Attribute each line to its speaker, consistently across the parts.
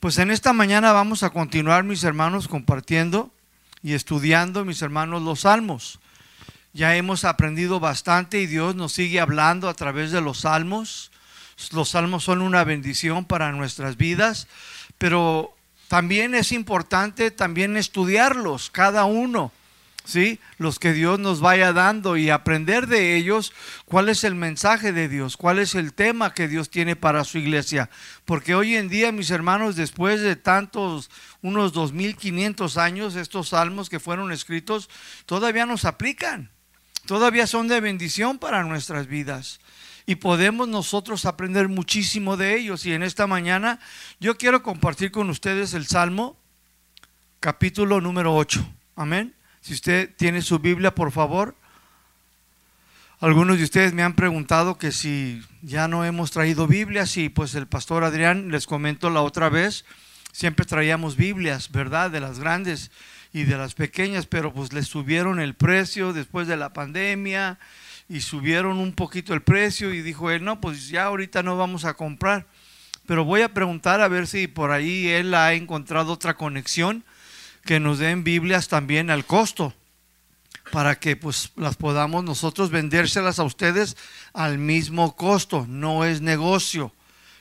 Speaker 1: Pues en esta mañana vamos a continuar, mis hermanos, compartiendo y estudiando, mis hermanos, los salmos. Ya hemos aprendido bastante y Dios nos sigue hablando a través de los salmos. Los salmos son una bendición para nuestras vidas, pero también es importante también estudiarlos, cada uno. ¿Sí? Los que Dios nos vaya dando y aprender de ellos cuál es el mensaje de Dios, cuál es el tema que Dios tiene para su iglesia. Porque hoy en día, mis hermanos, después de tantos, unos 2500 años, estos salmos que fueron escritos, todavía nos aplican, todavía son de bendición para nuestras vidas. Y podemos nosotros aprender muchísimo de ellos. Y en esta mañana yo quiero compartir con ustedes el Salmo capítulo número 8. Amén. Si usted tiene su Biblia, por favor. Algunos de ustedes me han preguntado que si ya no hemos traído Biblias y pues el pastor Adrián les comento la otra vez, siempre traíamos Biblias, ¿verdad? De las grandes y de las pequeñas, pero pues les subieron el precio después de la pandemia y subieron un poquito el precio y dijo él, no, pues ya ahorita no vamos a comprar, pero voy a preguntar a ver si por ahí él ha encontrado otra conexión que nos den Biblias también al costo para que pues las podamos nosotros vendérselas a ustedes al mismo costo, no es negocio.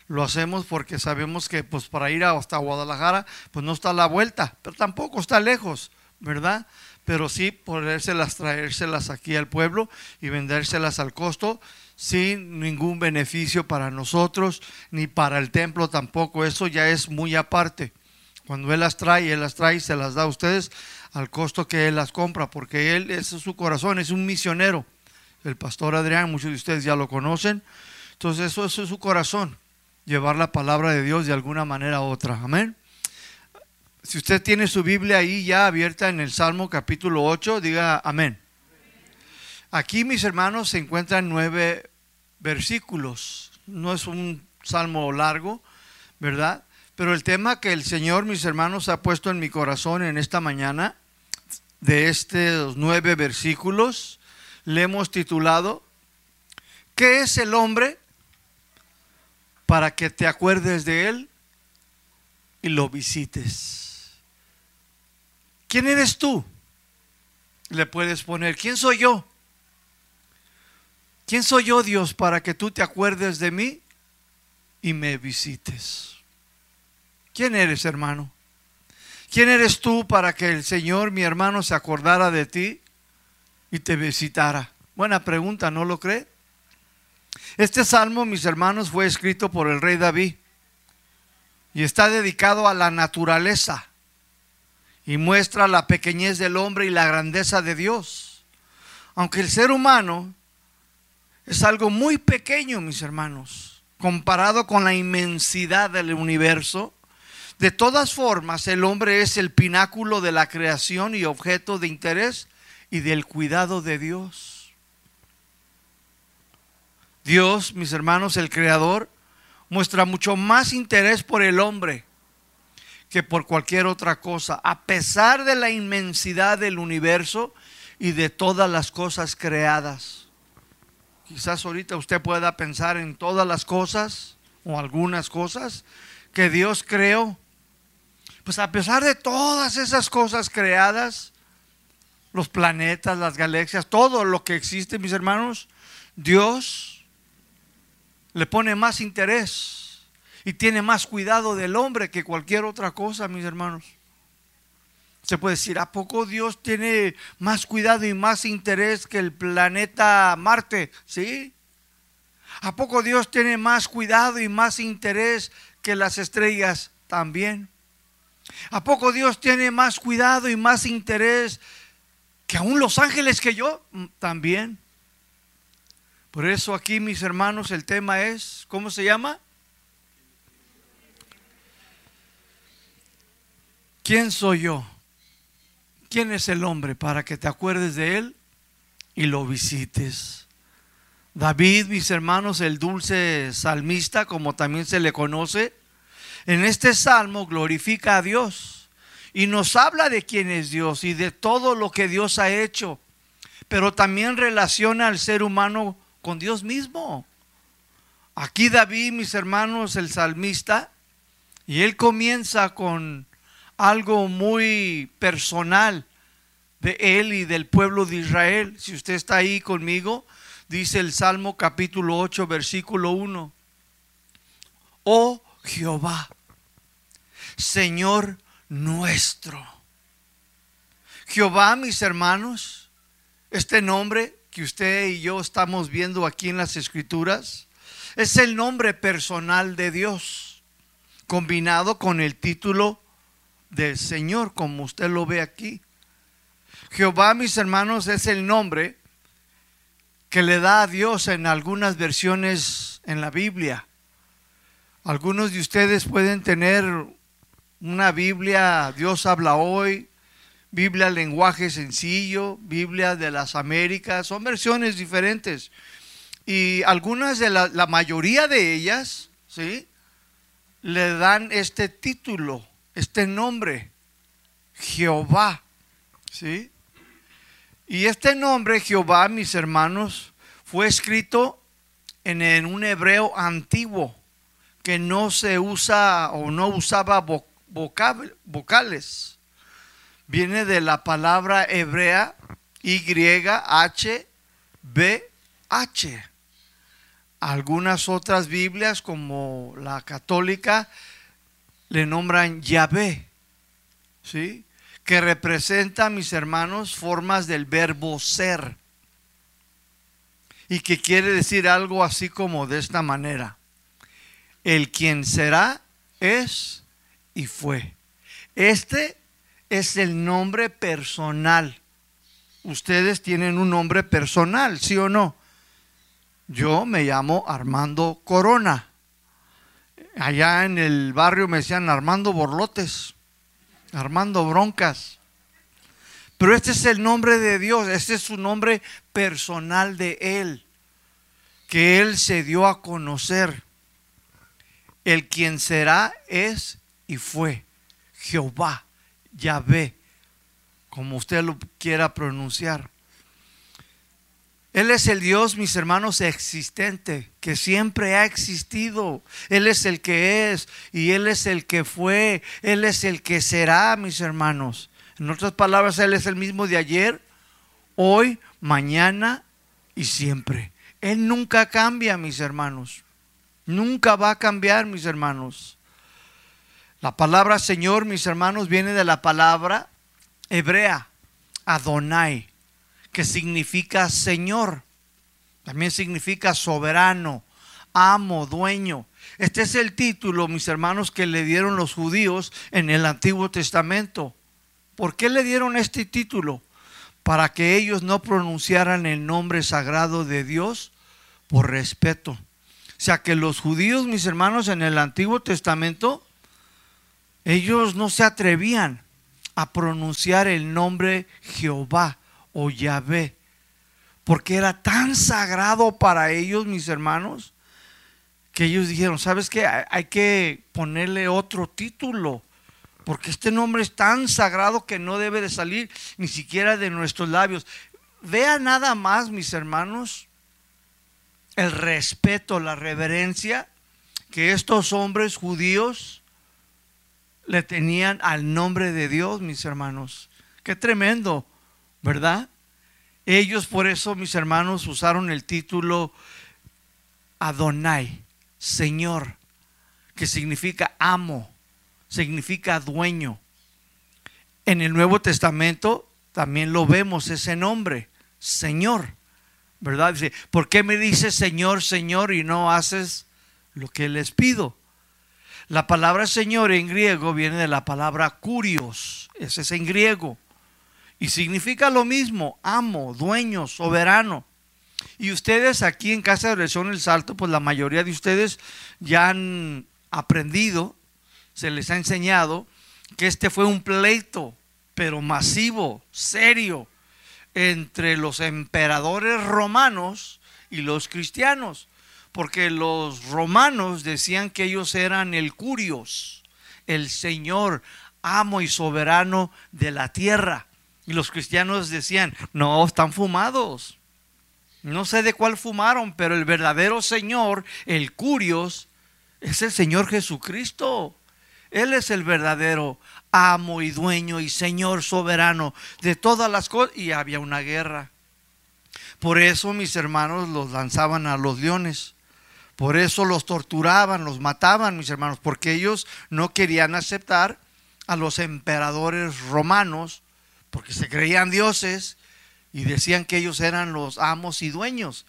Speaker 1: Lo hacemos porque sabemos que pues para ir hasta Guadalajara pues no está la vuelta, pero tampoco está lejos, ¿verdad? Pero sí podérselas traérselas aquí al pueblo y vendérselas al costo sin ningún beneficio para nosotros ni para el templo tampoco, eso ya es muy aparte. Cuando Él las trae, Él las trae y se las da a ustedes al costo que Él las compra, porque Él, es su corazón, es un misionero. El pastor Adrián, muchos de ustedes ya lo conocen. Entonces eso, es su corazón, llevar la palabra de Dios de alguna manera u otra. Amén. Si usted tiene su Biblia ahí ya abierta en el Salmo capítulo 8, diga amén. Aquí, mis hermanos, se encuentran nueve versículos. No es un salmo largo, ¿verdad? Pero el tema que el Señor, mis hermanos, ha puesto en mi corazón en esta mañana, de estos nueve versículos, le hemos titulado, ¿qué es el hombre para que te acuerdes de él y lo visites? ¿Quién eres tú? Le puedes poner, ¿quién soy yo? ¿Quién soy yo, Dios, para que tú te acuerdes de mí y me visites? ¿Quién eres, hermano? ¿Quién eres tú para que el Señor, mi hermano, se acordara de ti y te visitara? Buena pregunta, ¿no lo cree? Este salmo, mis hermanos, fue escrito por el rey David y está dedicado a la naturaleza y muestra la pequeñez del hombre y la grandeza de Dios. Aunque el ser humano es algo muy pequeño, mis hermanos, comparado con la inmensidad del universo, de todas formas, el hombre es el pináculo de la creación y objeto de interés y del cuidado de Dios. Dios, mis hermanos, el Creador, muestra mucho más interés por el hombre que por cualquier otra cosa, a pesar de la inmensidad del universo y de todas las cosas creadas. Quizás ahorita usted pueda pensar en todas las cosas o algunas cosas que Dios creó pues a pesar de todas esas cosas creadas, los planetas, las galaxias, todo lo que existe, mis hermanos, Dios le pone más interés y tiene más cuidado del hombre que cualquier otra cosa, mis hermanos. Se puede decir, ¿a poco Dios tiene más cuidado y más interés que el planeta Marte? Sí. ¿A poco Dios tiene más cuidado y más interés que las estrellas? También. ¿A poco Dios tiene más cuidado y más interés que aún los ángeles que yo? Mm, también. Por eso aquí, mis hermanos, el tema es, ¿cómo se llama? ¿Quién soy yo? ¿Quién es el hombre para que te acuerdes de él y lo visites? David, mis hermanos, el dulce salmista, como también se le conoce, en este salmo glorifica a Dios y nos habla de quién es Dios y de todo lo que Dios ha hecho, pero también relaciona al ser humano con Dios mismo. Aquí David, mis hermanos, el salmista, Y él comienza con algo muy personal de él y del pueblo de Israel. Si usted está ahí conmigo, dice el Salmo capítulo 8, versículo 1. Oh Jehová, Señor nuestro. Jehová, mis hermanos, este nombre que usted y yo estamos viendo aquí en las escrituras, es el nombre personal de Dios, combinado con el título del Señor, como usted lo ve aquí. Jehová, mis hermanos, es el nombre que le da a Dios en algunas versiones en la Biblia. Algunos de ustedes pueden tener una Biblia, Dios habla hoy, Biblia lenguaje sencillo, Biblia de las Américas, son versiones diferentes. Y algunas de la, la mayoría de ellas, ¿sí? Le dan este título, este nombre, Jehová, ¿sí? Y este nombre, Jehová, mis hermanos, fue escrito en, un hebreo antiguo que no se usa o no usaba vocales. Viene de la palabra hebrea YHBH. Algunas otras Biblias, como la católica, le nombran Yahvé. ¿Sí? que representa, mis hermanos, formas del verbo ser. Y que quiere decir algo así como de esta manera. El quien será es y fue. Este es el nombre personal. Ustedes tienen un nombre personal, ¿sí o no? Yo me llamo Armando Corona. Allá en el barrio me decían Armando Borlotes. Armando Broncas. Pero este es el nombre de Dios, este es su nombre personal de Él, que Él se dio a conocer. El quien será es y fue Jehová, Yahvé, como usted lo quiera pronunciar. Él es el Dios, mis hermanos, existente, que siempre ha existido. Él es el que es y Él es el que fue. Él es el que será, mis hermanos. En otras palabras, Él es el mismo de ayer, hoy, mañana y siempre. Él nunca cambia, mis hermanos. Nunca va a cambiar, mis hermanos. La palabra Señor, mis hermanos, viene de la palabra hebrea, Adonai que significa Señor. También significa soberano, amo, dueño. Este es el título, mis hermanos, que le dieron los judíos en el Antiguo Testamento. ¿Por qué le dieron este título? Para que ellos no pronunciaran el nombre sagrado de Dios por respeto. O sea que los judíos, mis hermanos, en el Antiguo Testamento, ellos no se atrevían a pronunciar el nombre Jehová o Yahvé, porque era tan sagrado para ellos, mis hermanos, que ellos dijeron, ¿sabes qué? Hay que ponerle otro título, porque este nombre es tan sagrado que no debe de salir ni siquiera de nuestros labios. Vea nada más, mis hermanos, el respeto, la reverencia que estos hombres judíos le tenían al nombre de Dios, mis hermanos. Qué tremendo. ¿verdad? Ellos por eso, mis hermanos, usaron el título Adonai, Señor, que significa amo, significa dueño. En el Nuevo Testamento también lo vemos ese nombre, Señor, ¿verdad? Dice, ¿por qué me dices Señor, Señor y no haces lo que les pido? La palabra Señor en griego viene de la palabra curios, ese es en griego. Y significa lo mismo, amo, dueño, soberano. Y ustedes aquí en Casa de Oración El Salto, pues la mayoría de ustedes ya han aprendido, se les ha enseñado que este fue un pleito, pero masivo, serio, entre los emperadores romanos y los cristianos. Porque los romanos decían que ellos eran el curios, el Señor, amo y soberano de la tierra. Y los cristianos decían, no, están fumados. No sé de cuál fumaron, pero el verdadero Señor, el Curios, es el Señor Jesucristo. Él es el verdadero amo y dueño y Señor soberano de todas las cosas. Y había una guerra. Por eso mis hermanos los lanzaban a los leones. Por eso los torturaban, los mataban, mis hermanos, porque ellos no querían aceptar a los emperadores romanos, porque se creían dioses y decían que ellos eran los amos y dueños.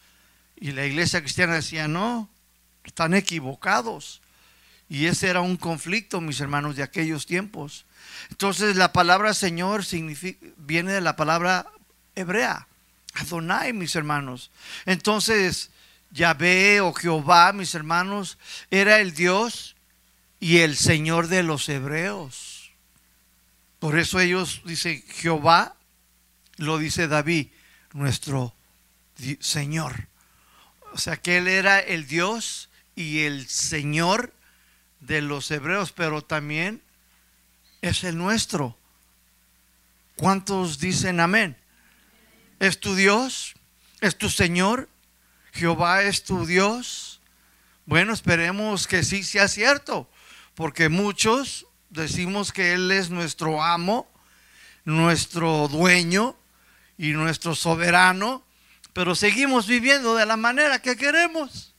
Speaker 1: Y la iglesia cristiana decía, no, están equivocados. Y ese era un conflicto, mis hermanos, de aquellos tiempos. Entonces la palabra Señor viene de la palabra hebrea, Adonai, mis hermanos. Entonces, Yahvé o Jehová, mis hermanos, era el Dios y el Señor de los hebreos. Por eso ellos dicen Jehová, lo dice David, nuestro Señor. O sea que Él era el Dios y el Señor de los hebreos, pero también es el nuestro. ¿Cuántos dicen amén? ¿Es tu Dios? ¿Es tu Señor? ¿Jehová es tu Dios? Bueno, esperemos que sí sea cierto, porque muchos decimos que Él es nuestro amo, nuestro dueño y nuestro soberano, pero seguimos viviendo de la manera que queremos.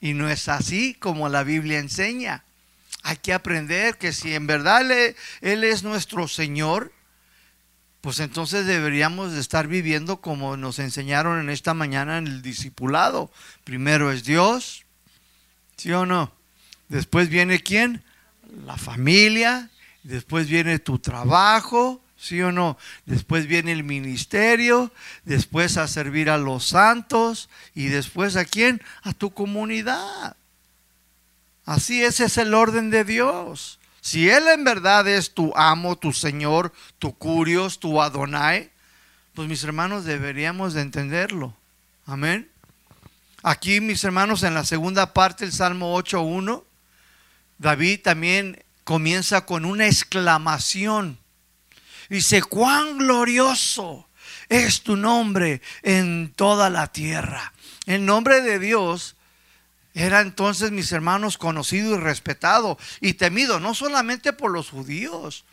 Speaker 1: Y no es así como la Biblia enseña. Hay que aprender que si en verdad Él, es nuestro Señor, pues entonces deberíamos de estar viviendo como nos enseñaron en esta mañana en el discipulado. Primero es Dios, ¿sí o no? Después viene quién? La familia, después viene tu trabajo, ¿sí o no? Después viene el ministerio, después a servir a los santos y después a quién? A tu comunidad. Así ese es el orden de Dios. Si Él en verdad es tu amo, tu Señor, tu curios, tu Adonai, pues mis hermanos deberíamos de entenderlo. Amén. Aquí mis hermanos en la segunda parte del Salmo 8.1, David también comienza con una exclamación. Dice, cuán glorioso es tu nombre en toda la tierra. El nombre de Dios era entonces, mis hermanos, conocido y respetado y temido, no solamente por los judíos,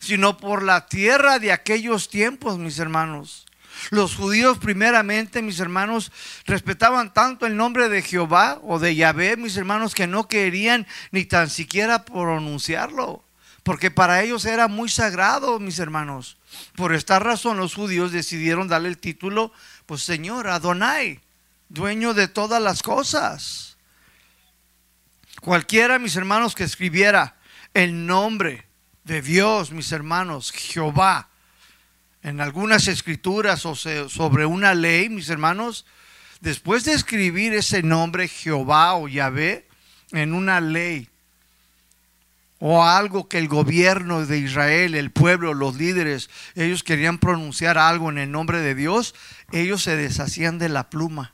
Speaker 1: sino por la tierra de aquellos tiempos, mis hermanos. Los judíos primeramente, mis hermanos, respetaban tanto el nombre de Jehová o de Yahvé, mis hermanos, que no querían ni tan siquiera pronunciarlo, porque para ellos era muy sagrado, mis hermanos. Por esta razón los judíos decidieron darle el título, pues Señor, Adonai, dueño de todas las cosas. Cualquiera, mis hermanos, que escribiera el nombre de Dios, mis hermanos, Jehová, en algunas escrituras o sobre una ley, mis hermanos, después de escribir ese nombre Jehová o Yahvé en una ley o algo que el gobierno de Israel, el pueblo, los líderes, ellos querían pronunciar algo en el nombre de Dios, ellos se deshacían de la pluma.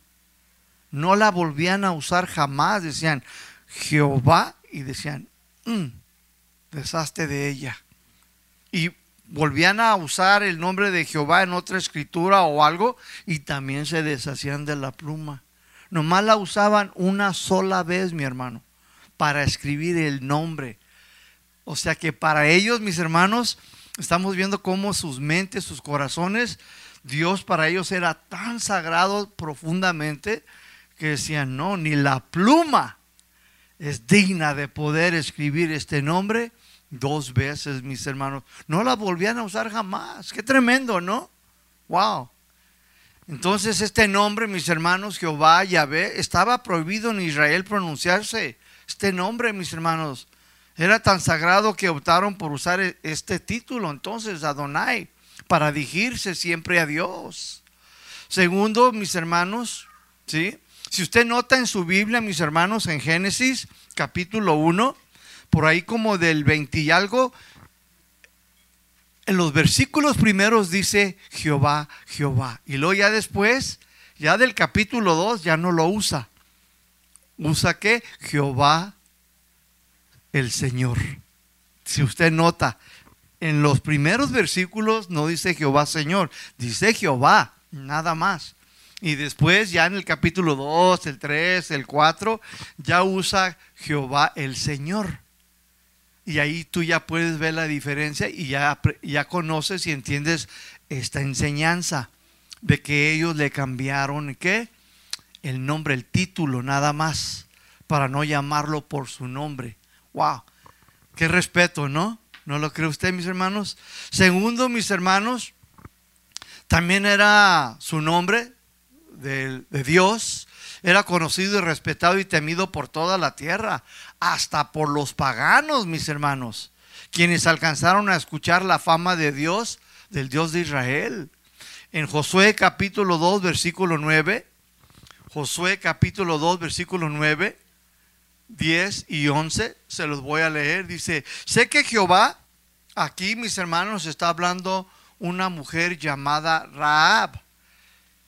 Speaker 1: No la volvían a usar jamás, decían, Jehová y decían, mm, de ella. Y volvían a usar el nombre de Jehová en otra escritura o algo y también se deshacían de la pluma. Nomás la usaban una sola vez, mi hermano, para escribir el nombre. O sea que para ellos, mis hermanos, estamos viendo cómo sus mentes, sus corazones, Dios para ellos era tan sagrado profundamente que decían, no, ni la pluma es digna de poder escribir este nombre dos veces, mis hermanos. No la volvían a usar jamás. Qué tremendo, ¿no? Wow. Entonces este nombre, mis hermanos, Jehová, Yahvé, estaba prohibido en Israel pronunciarse. Este nombre, mis hermanos, era tan sagrado que optaron por usar e-, este título, entonces, Adonai, para dirigirse siempre a Dios. Segundo, mis hermanos, ¿sí? Si usted nota en su Biblia, mis hermanos, en Génesis capítulo 1, por ahí como del 20 y algo, en los versículos primeros dice Jehová, Jehová. Y luego ya después, ya del capítulo 2, ya no lo usa. Usa que Jehová el Señor. Si usted nota, en los primeros versículos no dice Jehová Señor, dice Jehová, nada más. Y después ya en el capítulo 2, el 3, el 4, ya usa Jehová el Señor. Y ahí tú ya puedes ver la diferencia y ya, ya conoces y entiendes esta enseñanza de que ellos le cambiaron, ¿qué? El nombre, el título, nada más, para no llamarlo por su nombre. ¡Wow! ¡Qué respeto, ¿no? ¿No lo cree usted, mis hermanos? Segundo, mis hermanos, también era su nombre de, de Dios, era conocido y respetado y temido por toda la tierra, hasta por los paganos, mis hermanos, quienes alcanzaron a escuchar la fama de Dios, del Dios de Israel. En Josué capítulo 2, versículo 9, Josué capítulo 2, versículo 9, 10 y 11, se los voy a leer. Dice, sé que Jehová, aquí mis hermanos, está hablando una mujer llamada Raab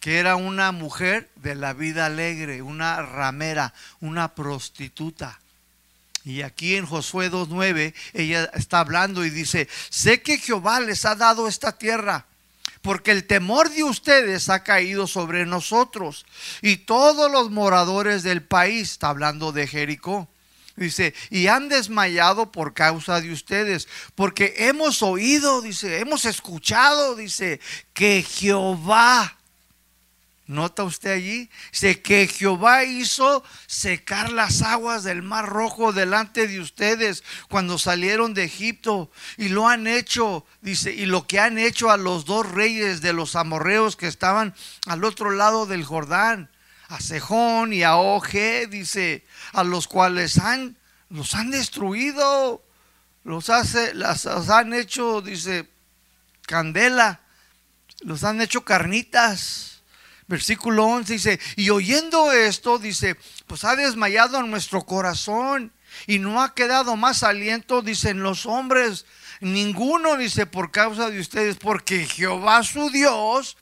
Speaker 1: que era una mujer de la vida alegre, una ramera, una prostituta. Y aquí en Josué 2.9 ella está hablando y dice, sé que Jehová les ha dado esta tierra, porque el temor de ustedes ha caído sobre nosotros y todos los moradores del país, está hablando de Jericó. Dice, y han desmayado por causa de ustedes, porque hemos oído, dice, hemos escuchado, dice, que Jehová ¿Nota usted allí? Dice que Jehová hizo secar las aguas del mar rojo delante de ustedes cuando salieron de Egipto. Y lo han hecho, dice, y lo que han hecho a los dos reyes de los amorreos que estaban al otro lado del Jordán, a Sejón y a Oje, dice, a los cuales han, los han destruido, los, hace, las, los han hecho, dice, candela, los han hecho carnitas Versículo 11 dice, y oyendo esto, dice, pues ha desmayado en nuestro corazón y no ha quedado más aliento, dicen los hombres, ninguno, dice, por causa de ustedes, porque Jehová su Dios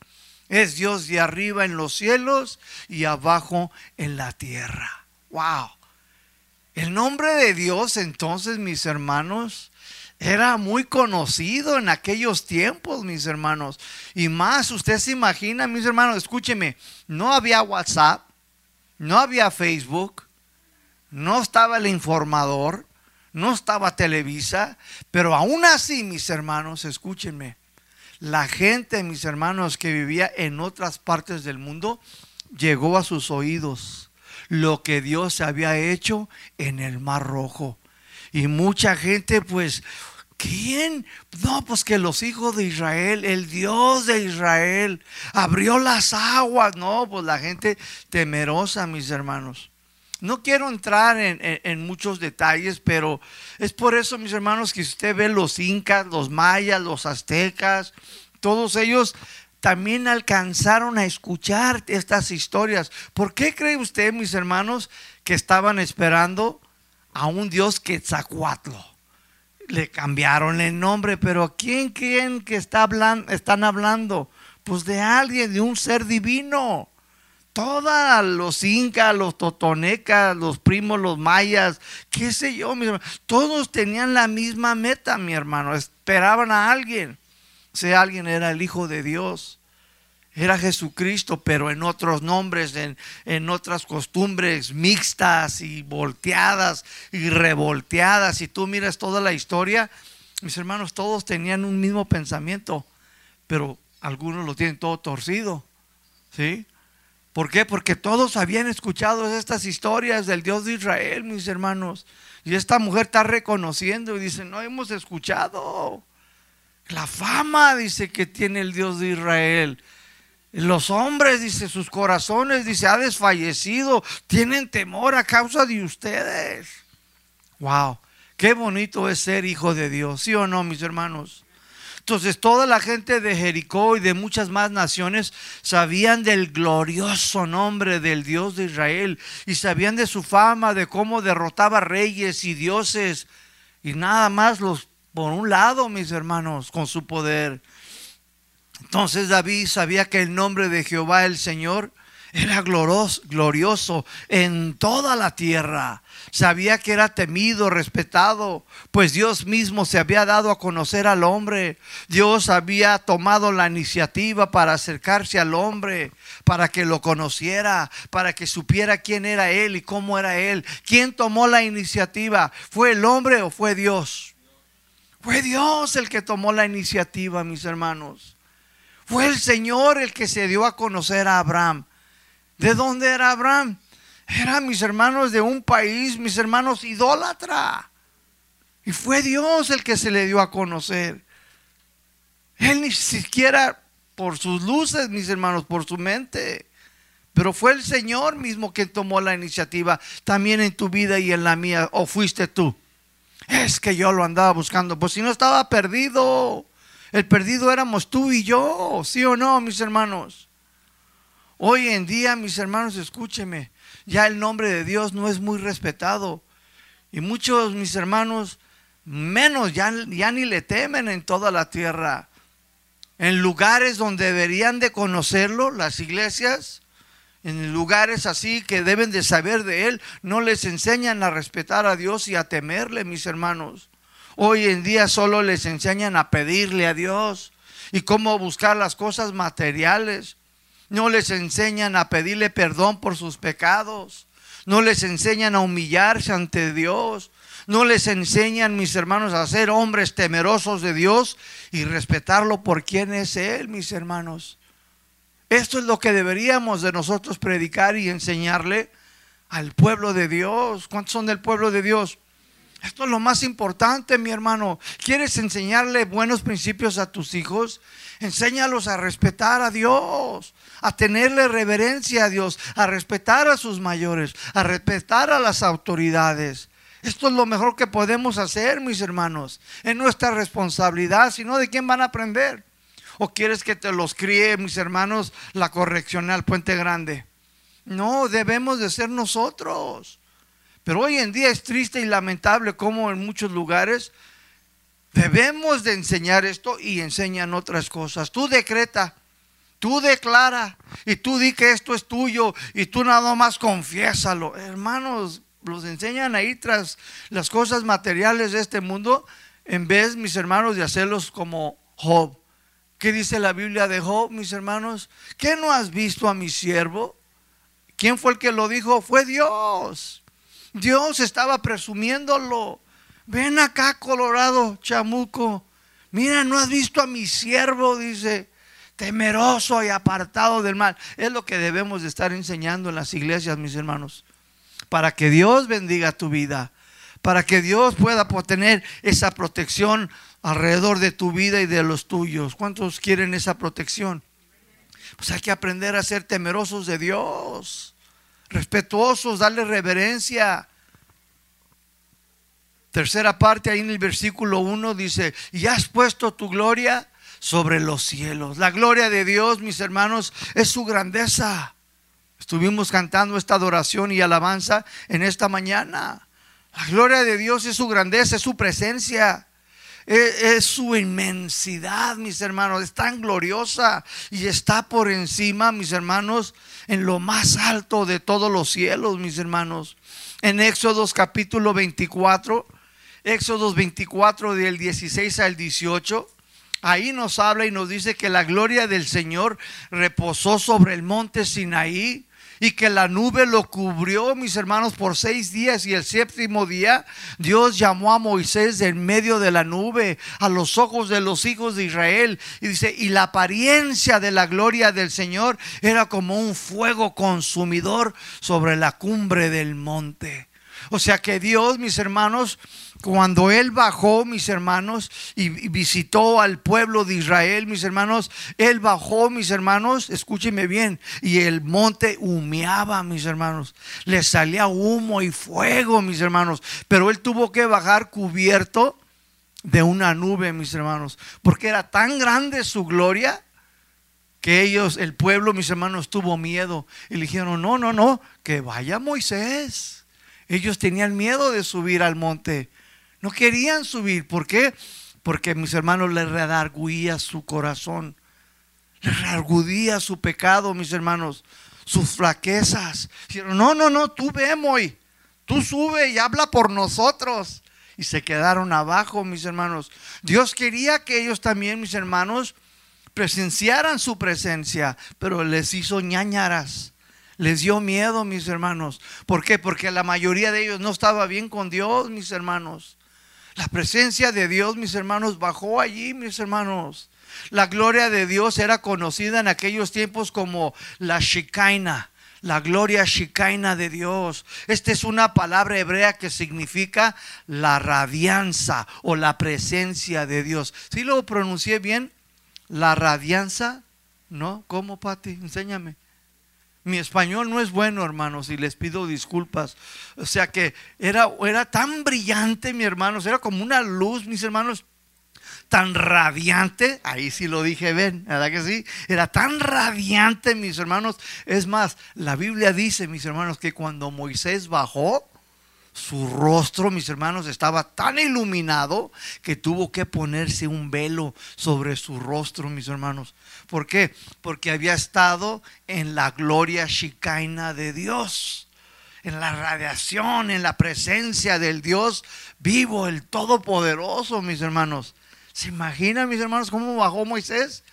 Speaker 1: es Dios de arriba en los cielos y abajo en la tierra. Wow. El nombre de Dios entonces, mis hermanos, era muy conocido en aquellos tiempos, mis hermanos. Y más, usted se imagina, mis hermanos, escúcheme, no había WhatsApp, no había Facebook, no estaba el informador, no estaba Televisa, pero aún así, mis hermanos, escúchenme, la gente, mis hermanos, que vivía en otras partes del mundo, llegó a sus oídos lo que Dios había hecho en el Mar Rojo. Y mucha gente, pues, ¿quién? No, pues que los hijos de Israel, el Dios de Israel, abrió las aguas. No, pues la gente temerosa, mis hermanos. No quiero entrar en, muchos detalles, pero es por eso, mis hermanos, que usted ve los incas, los mayas, los aztecas, todos ellos también alcanzaron a escuchar estas historias. ¿Por qué cree usted, mis hermanos, que estaban esperando a un Dios quetzalcoatl. Le cambiaron el nombre, pero ¿quién quién que está hablando, están hablando? Pues de alguien, de un ser divino. Todos los incas, los totonecas, los primos, los mayas, qué sé yo, mi todos tenían la misma meta, mi hermano. Esperaban a alguien. Si alguien era el Hijo de Dios. Era Jesucristo, pero en otros nombres, en, otras costumbres mixtas y volteadas y revolteadas. Si tú miras toda la historia, mis hermanos, todos tenían un mismo pensamiento, pero algunos lo tienen todo torcido. ¿Sí? ¿Por qué? Porque todos habían escuchado estas historias del Dios de Israel, mis hermanos. Y esta mujer está reconociendo y dice, no hemos escuchado la fama, dice, que tiene el Dios de Israel. Los hombres, dice, sus corazones, dice, ha desfallecido, tienen temor a causa de ustedes. Wow, qué bonito es ser hijo de Dios, ¿sí o no, mis hermanos? Entonces toda la gente de Jericó y de muchas más naciones sabían del glorioso nombre del Dios de Israel y sabían de su fama, de cómo derrotaba reyes y dioses y nada más los por un lado, mis hermanos, con su poder. Entonces David sabía que el nombre de Jehová el Señor era glorioso en toda la tierra. Sabía que era temido, respetado, pues Dios mismo se había dado a conocer al hombre. Dios había tomado la iniciativa para acercarse al hombre, para que lo conociera, para que supiera quién era él y cómo era él. ¿Quién tomó la iniciativa? ¿Fue el hombre o fue Dios? Fue Dios el que tomó la iniciativa, mis hermanos. Fue el Señor el que se dio a conocer a Abraham. ¿De dónde era Abraham? Era, mis hermanos, de un país, mis hermanos, idólatra. Y fue Dios el que se le dio a conocer. Él ni siquiera por sus luces, mis hermanos, por su mente. Pero fue el Señor mismo quien tomó la iniciativa también en tu vida y en la mía. ¿O fuiste tú? Es que yo lo andaba buscando. Pues si no estaba perdido. El perdido éramos tú y yo. ¿Sí o no, mis hermanos? Hoy en día, mis hermanos, escúcheme. Ya el nombre de Dios no es muy respetado. Y muchos, mis hermanos, menos ya, ya ni le temen en toda la tierra en lugares donde deberían de conocerlo, las iglesias, en lugares así que deben de saber de Él, no les enseñan a respetar a Dios y a temerle, mis hermanos. Hoy en día solo les enseñan a pedirle a Dios y cómo buscar las cosas materiales. No les enseñan a pedirle perdón por sus pecados. No les enseñan a humillarse ante Dios no les enseñan, mis hermanos, a ser hombres temerosos de Dios y respetarlo por quien es Él, mis hermanos. Esto es lo que deberíamos de nosotros predicar y enseñarle al pueblo de Dios. ¿Cuántos son del pueblo de Dios? Esto es lo más importante, mi hermano. ¿Quieres enseñarle buenos principios a tus hijos? Enséñalos a respetar a Dios, a tenerle reverencia a Dios, a respetar a sus mayores, a respetar a las autoridades. Esto es lo mejor que podemos hacer, mis hermanos. Es nuestra responsabilidad, si no, ¿de quién van a aprender? ¿O quieres que te los críe, mis hermanos, la correccional Puente Grande? No, debemos de ser nosotros. Pero hoy en día es triste y lamentable como en muchos lugares debemos de enseñar esto y enseñan otras cosas. Tú decreta, tú declara y tú di que esto es tuyo y tú nada más confiésalo. Hermanos, los enseñan ahí tras las cosas materiales de este mundo, en vez, mis hermanos, de hacerlos como Job. ¿Qué dice la Biblia de Job, mis hermanos? ¿Qué no has visto a mi siervo? ¿Quién fue el que lo dijo? Fue Dios. Dios estaba presumiéndolo. Ven acá, Colorado, chamuco. Mira, no has visto a mi siervo, dice, temeroso y apartado del mal. Es lo que debemos de estar enseñando en las iglesias, mis hermanos para que Dios bendiga tu vida, para que Dios pueda tener esa protección alrededor de tu vida y de los tuyos. ¿Cuántos quieren esa protección? Pues hay que aprender a ser temerosos de Dios, respetuosos, darle reverencia. Tercera parte ahí en el versículo 1 dice, y has puesto tu gloria sobre los cielos. La gloria de Dios, mis hermanos, es su grandeza. Estuvimos cantando esta adoración y alabanza en esta mañana. La gloria de Dios es su grandeza, es su presencia. Es, su inmensidad, mis hermanos, es tan gloriosa y está por encima, mis hermanos, en lo más alto de todos los cielos, mis hermanos. En Éxodos capítulo 24, Éxodos 24 del 16 al 18, ahí nos habla y nos dice que la gloria del Señor reposó sobre el monte Sinaí y que la nube lo cubrió, mis hermanos, por seis días y el séptimo día Dios llamó a Moisés en medio de la nube a los ojos de los hijos de Israel y dice, y la apariencia de la gloria del Señor era como un fuego consumidor sobre la cumbre del monte. O sea que Dios, mis hermanos, cuando Él bajó, mis hermanos, y visitó al pueblo de Israel, mis hermanos, Él bajó, mis hermanos, escúcheme bien, y el monte humeaba, mis hermanos. Le salía humo y fuego, mis hermanos. Pero Él tuvo que bajar cubierto de una nube, mis hermanos, porque era tan grande su gloria que ellos, el pueblo, mis hermanos, tuvo miedo y le dijeron, no, no, no, que vaya Moisés. Ellos tenían miedo de subir al monte. No querían subir. ¿Por qué? Porque mis hermanos les redarguía su corazón. Les redarguía su pecado, mis hermanos. Sus flaquezas. Dijeron, no, no, no, tú ve, hoy. Tú sube y habla por nosotros. Y se quedaron abajo, mis hermanos. Dios quería que ellos también, mis hermanos, presenciaran su presencia, pero les hizo ñañaras. Les dio miedo, mis hermanos. ¿Por qué? Porque la mayoría de ellos no estaba bien con Dios, mis hermanos. La presencia de Dios, mis hermanos, bajó allí, mis hermanos. La gloria de Dios era conocida en aquellos tiempos como la Shekinah, la gloria Shekinah de Dios. Esta es una palabra hebrea que significa la radianza o la presencia de Dios. ¿Sí lo pronuncié bien? La radianza, ¿no? ¿Cómo, Pati? Enséñame. Mi español no es bueno, hermanos, y les pido disculpas. O sea que era, era tan brillante, mi hermanos, era como una luz, mis hermanos, tan radiante, ahí sí lo dije, ven, ¿verdad que sí? Era tan radiante, mis hermanos. Es más, la Biblia dice, mis hermanos, que cuando Moisés bajó, su rostro, mis hermanos, estaba tan iluminado que tuvo que ponerse un velo sobre su rostro, mis hermanos. ¿Por qué? Porque había estado en la gloria Shekinah de Dios, en la radiación, en la presencia del Dios vivo, el Todopoderoso, mis hermanos. ¿Se imaginan, mis hermanos, cómo bajó Moisés?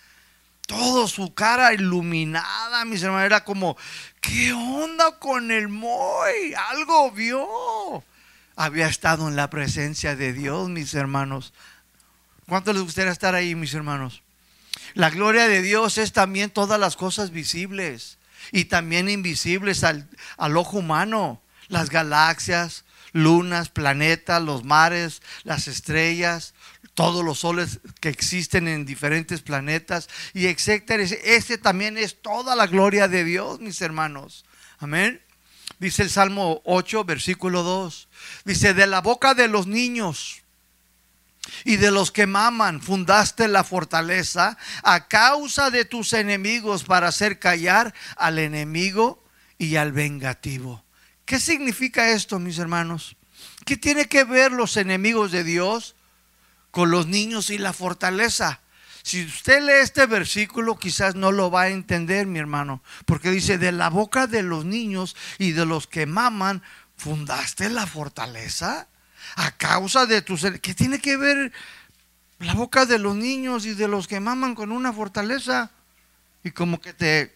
Speaker 1: Todo su cara iluminada, mis hermanos, era como, ¿qué onda con el Moy? Algo vio. Había estado en la presencia de Dios, mis hermanos. ¿Cuánto les gustaría estar ahí, mis hermanos? La gloria de Dios es también todas las cosas visibles y también invisibles al, al ojo humano. Las galaxias, lunas, planetas, los mares, las estrellas, todos los soles que existen en diferentes planetas y etcétera. Este también es toda la gloria de Dios, mis hermanos. Amén. Dice el Salmo 8, versículo 2. Dice, de la boca de los niños y de los que maman fundaste la fortaleza a causa de tus enemigos para hacer callar al enemigo y al vengativo. ¿Qué significa esto, mis hermanos? ¿Qué tiene que ver los enemigos de Dios con los niños y la fortaleza. Si usted lee este versículo, quizás no lo va a entender, mi hermano, porque dice, de la boca de los niños y de los que maman, fundaste la fortaleza a causa de tus... ¿Qué tiene que ver la boca de los niños y de los que maman con una fortaleza? Y como que te...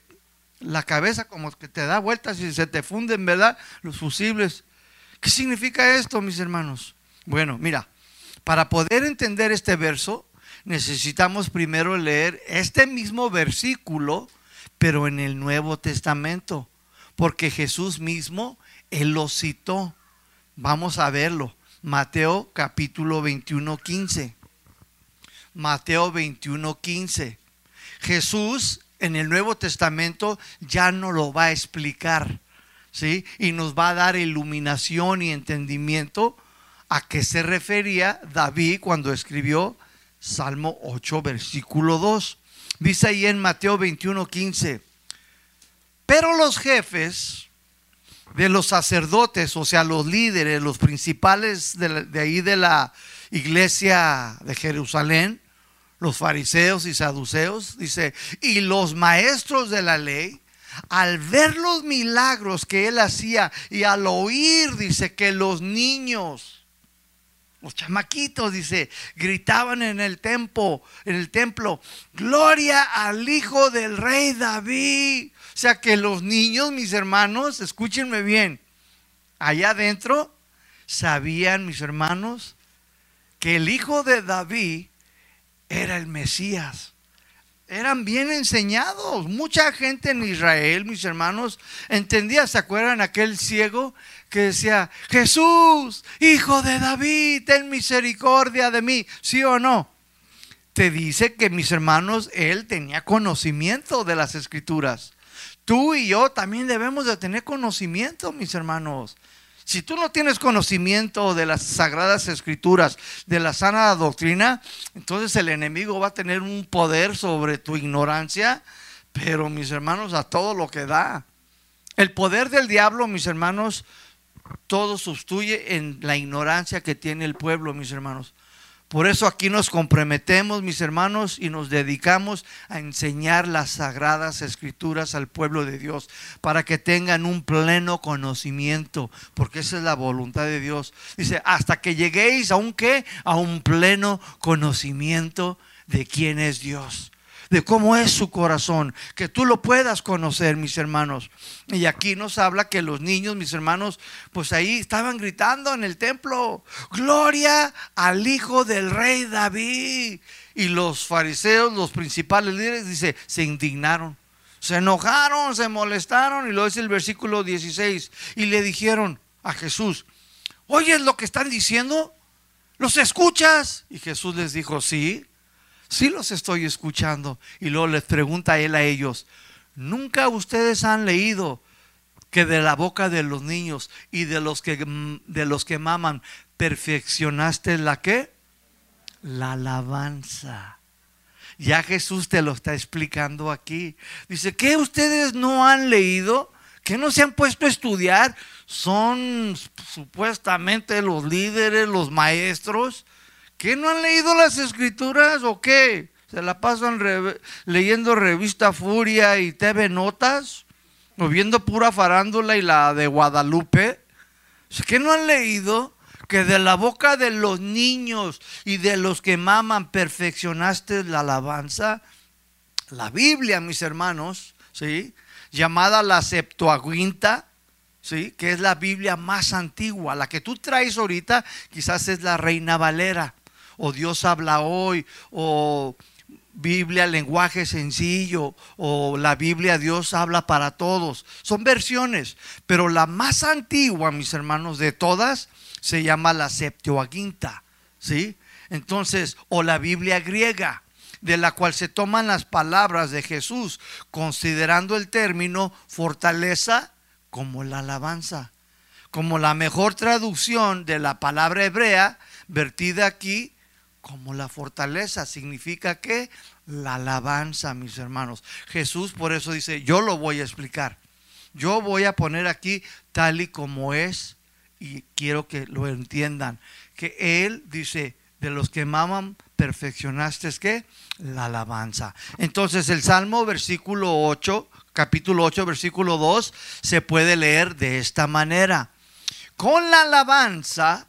Speaker 1: La cabeza como que te da vueltas y se te funden, ¿verdad? Los fusibles. ¿Qué significa esto, mis hermanos? Bueno, mira, para poder entender este verso, necesitamos primero leer este mismo versículo, pero en el Nuevo Testamento, porque Jesús mismo, Él lo citó. Vamos a verlo. Mateo capítulo 21, 15. Mateo 21, 15. Jesús en el Nuevo Testamento ya no lo va a explicar, ¿sí? Y nos va a dar iluminación y entendimiento a qué se refería David cuando escribió Salmo 8, versículo 2. Dice ahí en Mateo 21, 15. Pero los jefes de los sacerdotes, o sea, los líderes, los principales de, de ahí de la iglesia de Jerusalén, los fariseos y saduceos, dice, y los maestros de la ley, al ver los milagros que él hacía y al oír, dice, que los niños, los chamaquitos, dice, gritaban en el templo, en el templo, gloria al hijo del rey David. Sea que los niños, mis hermanos, escúchenme bien, allá adentro sabían, mis hermanos, que el hijo de David era el Mesías. Eran bien enseñados. Mucha gente en Israel, mis hermanos, entendía, ¿se acuerdan aquel ciego que decía, Jesús, hijo de David, ten misericordia de mí, ¿sí o no? Te dice que mis hermanos, él tenía conocimiento de las escrituras. Tú y yo también debemos de tener conocimiento, mis hermanos. Si tú no tienes conocimiento de las sagradas escrituras, de la sana doctrina, entonces el enemigo va a tener un poder sobre tu ignorancia, pero mis hermanos, a todo lo que da. El poder del diablo, mis hermanos, todo sustituye en la ignorancia que tiene el pueblo, mis hermanos. Por eso aquí nos comprometemos, mis hermanos, y nos dedicamos a enseñar las sagradas escrituras al pueblo de Dios, para que tengan un pleno conocimiento, porque esa es la voluntad de Dios. Dice, hasta que lleguéis a un qué? A un pleno conocimiento de quién es Dios. De cómo es su corazón, que tú lo puedas conocer, mis hermanos. Y aquí nos habla que los niños, mis hermanos, pues ahí estaban gritando en el templo, gloria al Hijo del Rey David. Y los fariseos, los principales líderes, dice, se indignaron. Se enojaron, se molestaron y lo dice el versículo 16. Y le dijeron a Jesús, ¿oyes lo que están diciendo? ¿Los escuchas? Y Jesús les dijo, sí, sí los estoy escuchando. Y luego les pregunta él a ellos, ¿nunca ustedes han leído que de la boca de los niños y de los que, de los que maman perfeccionaste la qué? La alabanza. Ya Jesús te lo está explicando aquí. Dice, ¿qué ustedes no han leído? ¿Que no se han puesto a estudiar? Son supuestamente los líderes, los maestros. ¿Que no han leído las escrituras o qué? ¿Se la pasan leyendo revista Furia y TV Notas? ¿O viendo pura farándula y la de Guadalupe? ¿Que no han leído? que de la boca de los niños y de los que maman perfeccionaste la alabanza. La Biblia, mis hermanos, ¿sí? llamada la Septuaginta, ¿sí? que es la Biblia más antigua. La que tú traes ahorita quizás es la Reina Valera, o Dios habla hoy, o Biblia, lenguaje sencillo, o la Biblia Dios habla para todos. Son versiones, pero la más antigua, mis hermanos, de todas, se llama la Septuaginta, ¿sí? Entonces, o la Biblia griega, de la cual se toman las palabras de Jesús, considerando el término fortaleza como la alabanza, como la mejor traducción de la palabra hebrea vertida aquí como la fortaleza. Significa que la alabanza, mis hermanos. Jesús por eso dice, yo lo voy a explicar. Yo voy a poner aquí tal y como es y quiero que lo entiendan, que Él dice, de los que maman, perfeccionaste que la alabanza. Entonces el Salmo versículo 8, capítulo 8, versículo 2, se puede leer de esta manera. Con la alabanza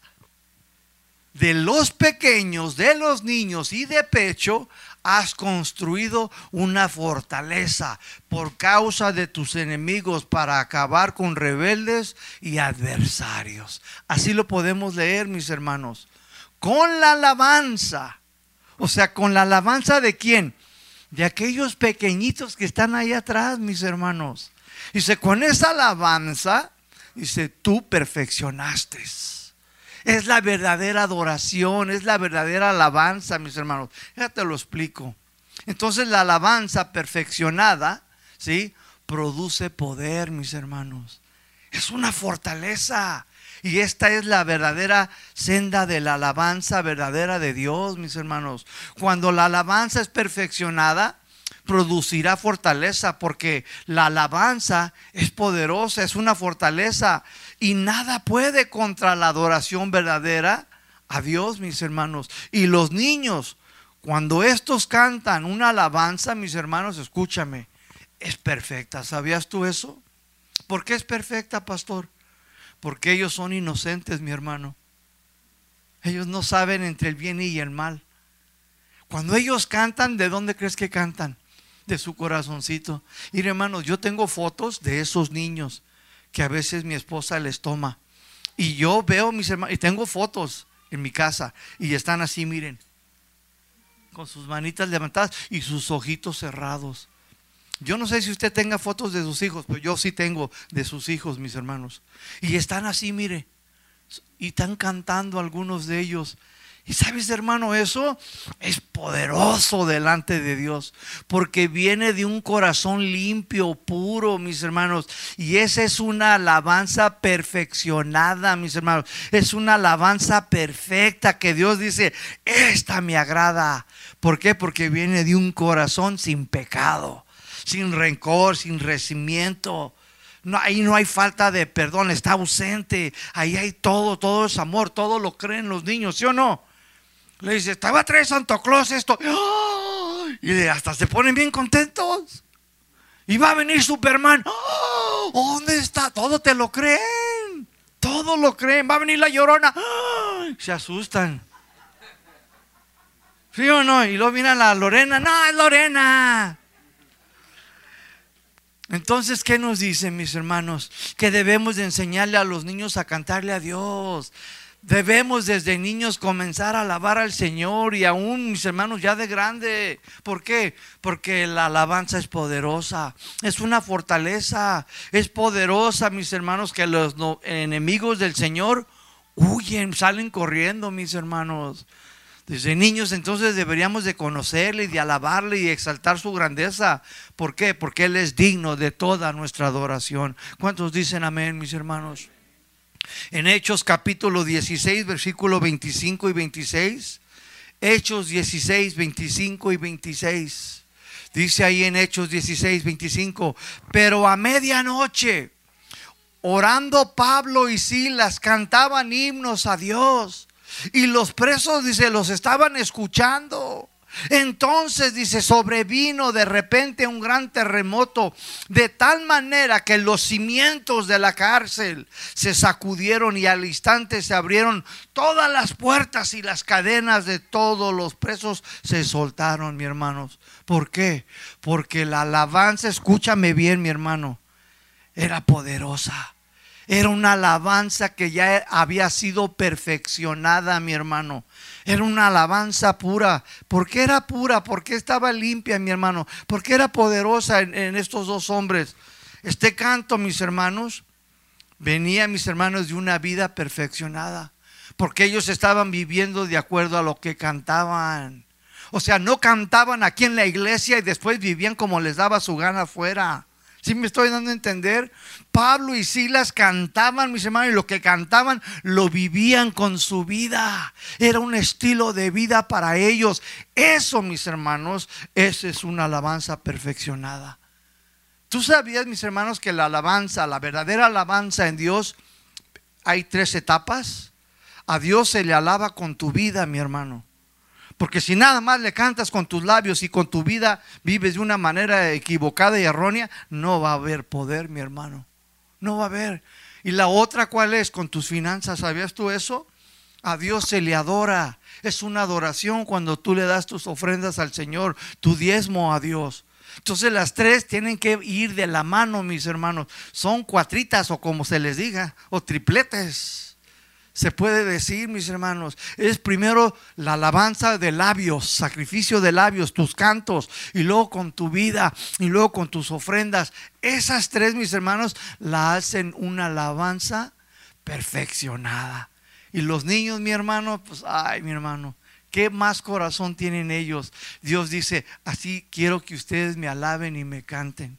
Speaker 1: de los pequeños, de los niños y de pecho, has construido una fortaleza por causa de tus enemigos para acabar con rebeldes y adversarios. Así lo podemos leer, mis hermanos. Con la alabanza. O sea, con la alabanza de quién? De aquellos pequeñitos que están ahí atrás, mis hermanos. Dice, con esa alabanza, dice, tú perfeccionaste es la verdadera adoración, es la verdadera alabanza, mis hermanos. Ya te lo explico. Entonces la alabanza perfeccionada, ¿sí? Produce poder, mis hermanos. Es una fortaleza. Y esta es la verdadera senda de la alabanza verdadera de Dios, mis hermanos. Cuando la alabanza es perfeccionada, producirá fortaleza, porque la alabanza es poderosa, es una fortaleza. Y nada puede contra la adoración verdadera a Dios, mis hermanos. Y los niños, cuando estos cantan una alabanza, mis hermanos, escúchame, es perfecta. ¿Sabías tú eso? ¿Por qué es perfecta, pastor? Porque ellos son inocentes, mi hermano. Ellos no saben entre el bien y el mal. Cuando ellos cantan, ¿de dónde crees que cantan? De su corazoncito. Y hermanos, yo tengo fotos de esos niños que a veces mi esposa les toma. Y yo veo mis hermanos, y tengo fotos en mi casa, y están así, miren, con sus manitas levantadas y sus ojitos cerrados. Yo no sé si usted tenga fotos de sus hijos, pero yo sí tengo de sus hijos, mis hermanos. Y están así, mire, y están cantando algunos de ellos. Y sabes, hermano, eso es poderoso delante de Dios, porque viene de un corazón limpio, puro, mis hermanos. Y esa es una alabanza perfeccionada, mis hermanos. Es una alabanza perfecta que Dios dice, esta me agrada. ¿Por qué? Porque viene de un corazón sin pecado, sin rencor, sin resimiento. No, ahí no hay falta de perdón, está ausente. Ahí hay todo, todo es amor, todo lo creen los niños, ¿sí o no? Le dice, te va a traer Santo Claus esto. Y hasta se ponen bien contentos. Y va a venir Superman. ¿Dónde está? Todo te lo creen. Todo lo creen. Va a venir la llorona. Se asustan. ¿Sí o no? Y luego viene la Lorena, no, es Lorena. Entonces, ¿qué nos dicen mis hermanos? Que debemos de enseñarle a los niños a cantarle a Dios. Debemos desde niños comenzar a alabar al Señor y aún mis hermanos ya de grande. ¿Por qué? Porque la alabanza es poderosa, es una fortaleza, es poderosa, mis hermanos, que los enemigos del Señor huyen, salen corriendo, mis hermanos. Desde niños entonces deberíamos de conocerle y de alabarle y exaltar su grandeza. ¿Por qué? Porque Él es digno de toda nuestra adoración. ¿Cuántos dicen amén, mis hermanos? En Hechos capítulo 16, versículo 25 y 26. Hechos 16, 25 y 26. Dice ahí en Hechos 16, 25. Pero a medianoche, orando Pablo y Silas, cantaban himnos a Dios y los presos, dice, los estaban escuchando. Entonces, dice, sobrevino de repente un gran terremoto, de tal manera que los cimientos de la cárcel se sacudieron y al instante se abrieron todas las puertas y las cadenas de todos los presos se soltaron, mi hermanos. ¿Por qué? Porque la alabanza, escúchame bien, mi hermano, era poderosa. Era una alabanza que ya había sido perfeccionada, mi hermano. Era una alabanza pura. ¿Por qué era pura? ¿Por qué estaba limpia, mi hermano? ¿Por qué era poderosa en, en estos dos hombres? Este canto, mis hermanos, venía, mis hermanos, de una vida perfeccionada. Porque ellos estaban viviendo de acuerdo a lo que cantaban. O sea, no cantaban aquí en la iglesia y después vivían como les daba su gana afuera. ¿Sí me estoy dando a entender? Pablo y Silas cantaban, mis hermanos, y lo que cantaban lo vivían con su vida. Era un estilo de vida para ellos. Eso, mis hermanos, esa es una alabanza perfeccionada. ¿Tú sabías, mis hermanos, que la alabanza, la verdadera alabanza en Dios, hay tres etapas? A Dios se le alaba con tu vida, mi hermano. Porque si nada más le cantas con tus labios y con tu vida vives de una manera equivocada y errónea, no va a haber poder, mi hermano. No va a haber. Y la otra, ¿cuál es? Con tus finanzas. ¿Sabías tú eso? A Dios se le adora. Es una adoración cuando tú le das tus ofrendas al Señor, tu diezmo a Dios. Entonces las tres tienen que ir de la mano, mis hermanos. Son cuatritas o como se les diga, o tripletes se puede decir, mis hermanos, es primero la alabanza de labios, sacrificio de labios, tus cantos, y luego con tu vida, y luego con tus ofrendas. Esas tres, mis hermanos, la hacen una alabanza perfeccionada. Y los niños, mi hermano, pues, ay, mi hermano, ¿qué más corazón tienen ellos? Dios dice, así quiero que ustedes me alaben y me canten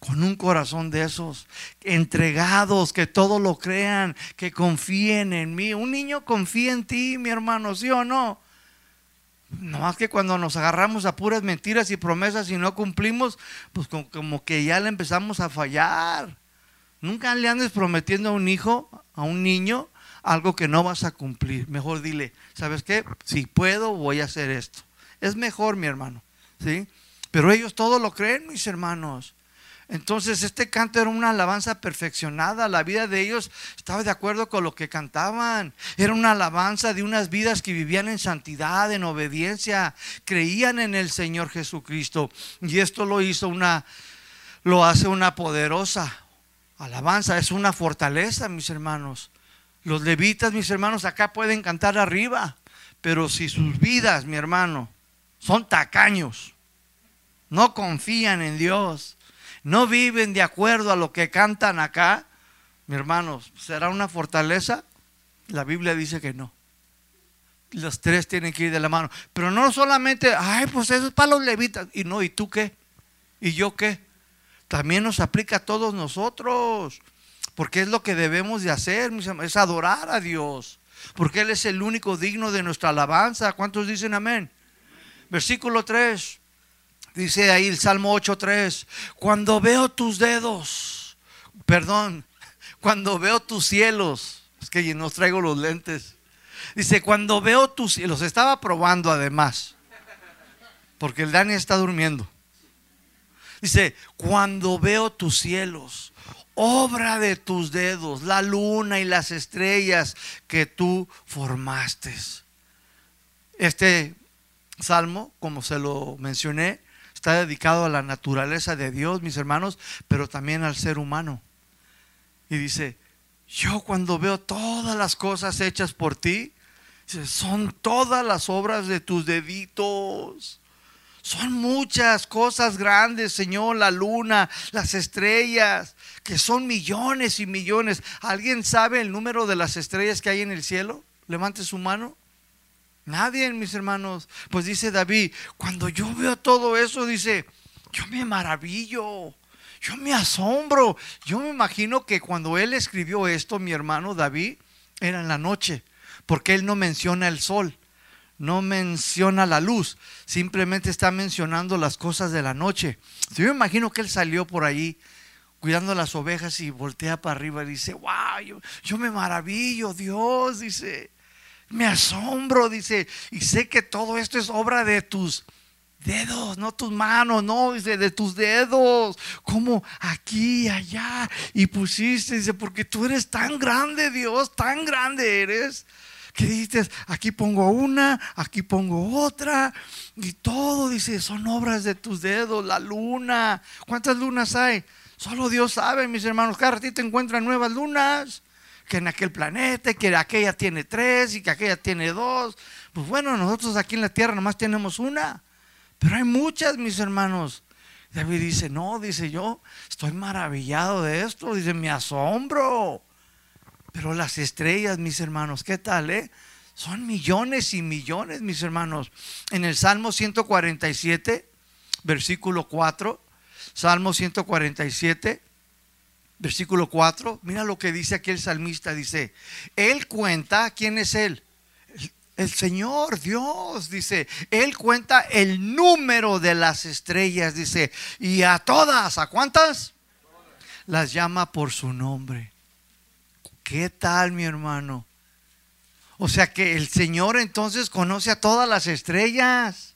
Speaker 1: con un corazón de esos, entregados, que todo lo crean, que confíen en mí. Un niño confía en ti, mi hermano, ¿sí o no? No más que cuando nos agarramos a puras mentiras y promesas y no cumplimos, pues como que ya le empezamos a fallar. Nunca le andes prometiendo a un hijo, a un niño, algo que no vas a cumplir. Mejor dile, ¿sabes qué? Si puedo, voy a hacer esto. Es mejor, mi hermano, ¿sí? Pero ellos todo lo creen, mis hermanos. Entonces este canto era una alabanza perfeccionada, la vida de ellos estaba de acuerdo con lo que cantaban, era una alabanza de unas vidas que vivían en santidad, en obediencia, creían en el Señor Jesucristo. Y esto lo hizo una, lo hace una poderosa alabanza, es una fortaleza, mis hermanos. Los levitas, mis hermanos, acá pueden cantar arriba, pero si sus vidas, mi hermano, son tacaños, no confían en Dios, no viven de acuerdo a lo que cantan acá, mi hermanos, ¿será una fortaleza? La Biblia dice que no. Los tres tienen que ir de la mano. Pero no solamente, ay, pues eso es para los levitas. Y no, ¿y tú qué? ¿Y yo qué? También nos aplica a todos nosotros. Porque es lo que debemos de hacer, es adorar a Dios. Porque Él es el único digno de nuestra alabanza. ¿Cuántos dicen amén? Versículo 3. Dice ahí el Salmo 8.3, cuando veo tus dedos, perdón, cuando veo tus cielos, es que no traigo los lentes. Dice, cuando veo tus cielos, estaba probando además, porque el Dani está durmiendo. Dice, cuando veo tus cielos, obra de tus dedos, la luna y las estrellas que tú formaste. Este salmo, como se lo mencioné, está dedicado a la naturaleza de Dios, mis hermanos, pero también al ser humano. Y dice, yo cuando veo todas las cosas hechas por ti, son todas las obras de tus deditos. Son muchas cosas grandes, Señor, la luna, las estrellas, que son millones y millones. ¿Alguien sabe el número de las estrellas que hay en el cielo? Levante su mano. Nadie, mis hermanos. Pues dice David, cuando yo veo todo eso, dice, yo me maravillo, yo me asombro. Yo me imagino que cuando él escribió esto, mi hermano David, era en la noche, porque él no menciona el sol, no menciona la luz, simplemente está mencionando las cosas de la noche. Yo me imagino que él salió por ahí cuidando las ovejas y voltea para arriba y dice, wow, yo, yo me maravillo, Dios, dice me asombro, dice, y sé que todo esto es obra de tus dedos, no tus manos, no, dice, de tus dedos, como aquí, allá, y pusiste, dice, porque tú eres tan grande, Dios, tan grande eres, que dices, aquí pongo una, aquí pongo otra, y todo, dice, son obras de tus dedos, la luna, ¿cuántas lunas hay? Solo Dios sabe, mis hermanos, cada ratito encuentran nuevas lunas que en aquel planeta, que aquella tiene tres y que aquella tiene dos. Pues bueno, nosotros aquí en la tierra nomás tenemos una, pero hay muchas, mis hermanos. David dice, no, dice yo, estoy maravillado de esto, dice, me asombro. Pero las estrellas, mis hermanos, ¿qué tal, eh? Son millones y millones, mis hermanos. En el Salmo 147, versículo 4, Salmo 147, versículo 4, mira lo que dice aquí el salmista, dice, Él cuenta, ¿quién es Él? El Señor, Dios, dice, Él cuenta el número de las estrellas, dice, y a todas, ¿a cuántas? Las llama por su nombre. ¿Qué tal, mi hermano? O sea que el Señor entonces conoce a todas las estrellas,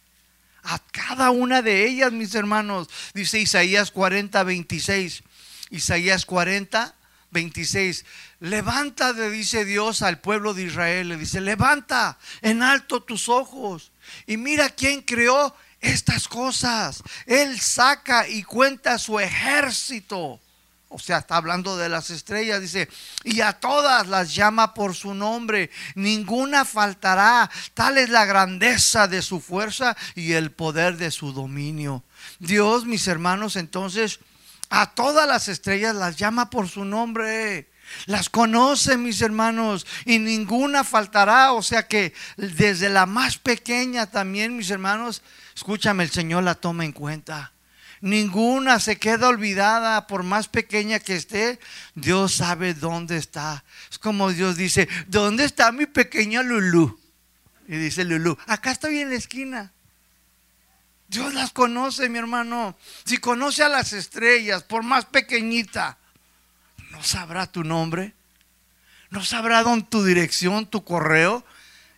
Speaker 1: a cada una de ellas, mis hermanos. Dice Isaías 40, 26. Isaías 40, 26. Levanta, le dice Dios al pueblo de Israel, le dice, levanta en alto tus ojos y mira quién creó estas cosas. Él saca y cuenta su ejército. O sea, está hablando de las estrellas, dice, y a todas las llama por su nombre, ninguna faltará. Tal es la grandeza de su fuerza y el poder de su dominio. Dios, mis hermanos, entonces a todas las estrellas las llama por su nombre. Las conoce, mis hermanos, y ninguna faltará. O sea que desde la más pequeña también, mis hermanos, escúchame, el Señor la toma en cuenta. Ninguna se queda olvidada, por más pequeña que esté, Dios sabe dónde está. Es como Dios dice, ¿dónde está mi pequeña Lulú? Y dice Lulú, acá estoy en la esquina. Dios las conoce, mi hermano. Si conoce a las estrellas, por más pequeñita, ¿no sabrá tu nombre? ¿No sabrá dónde tu dirección, tu correo?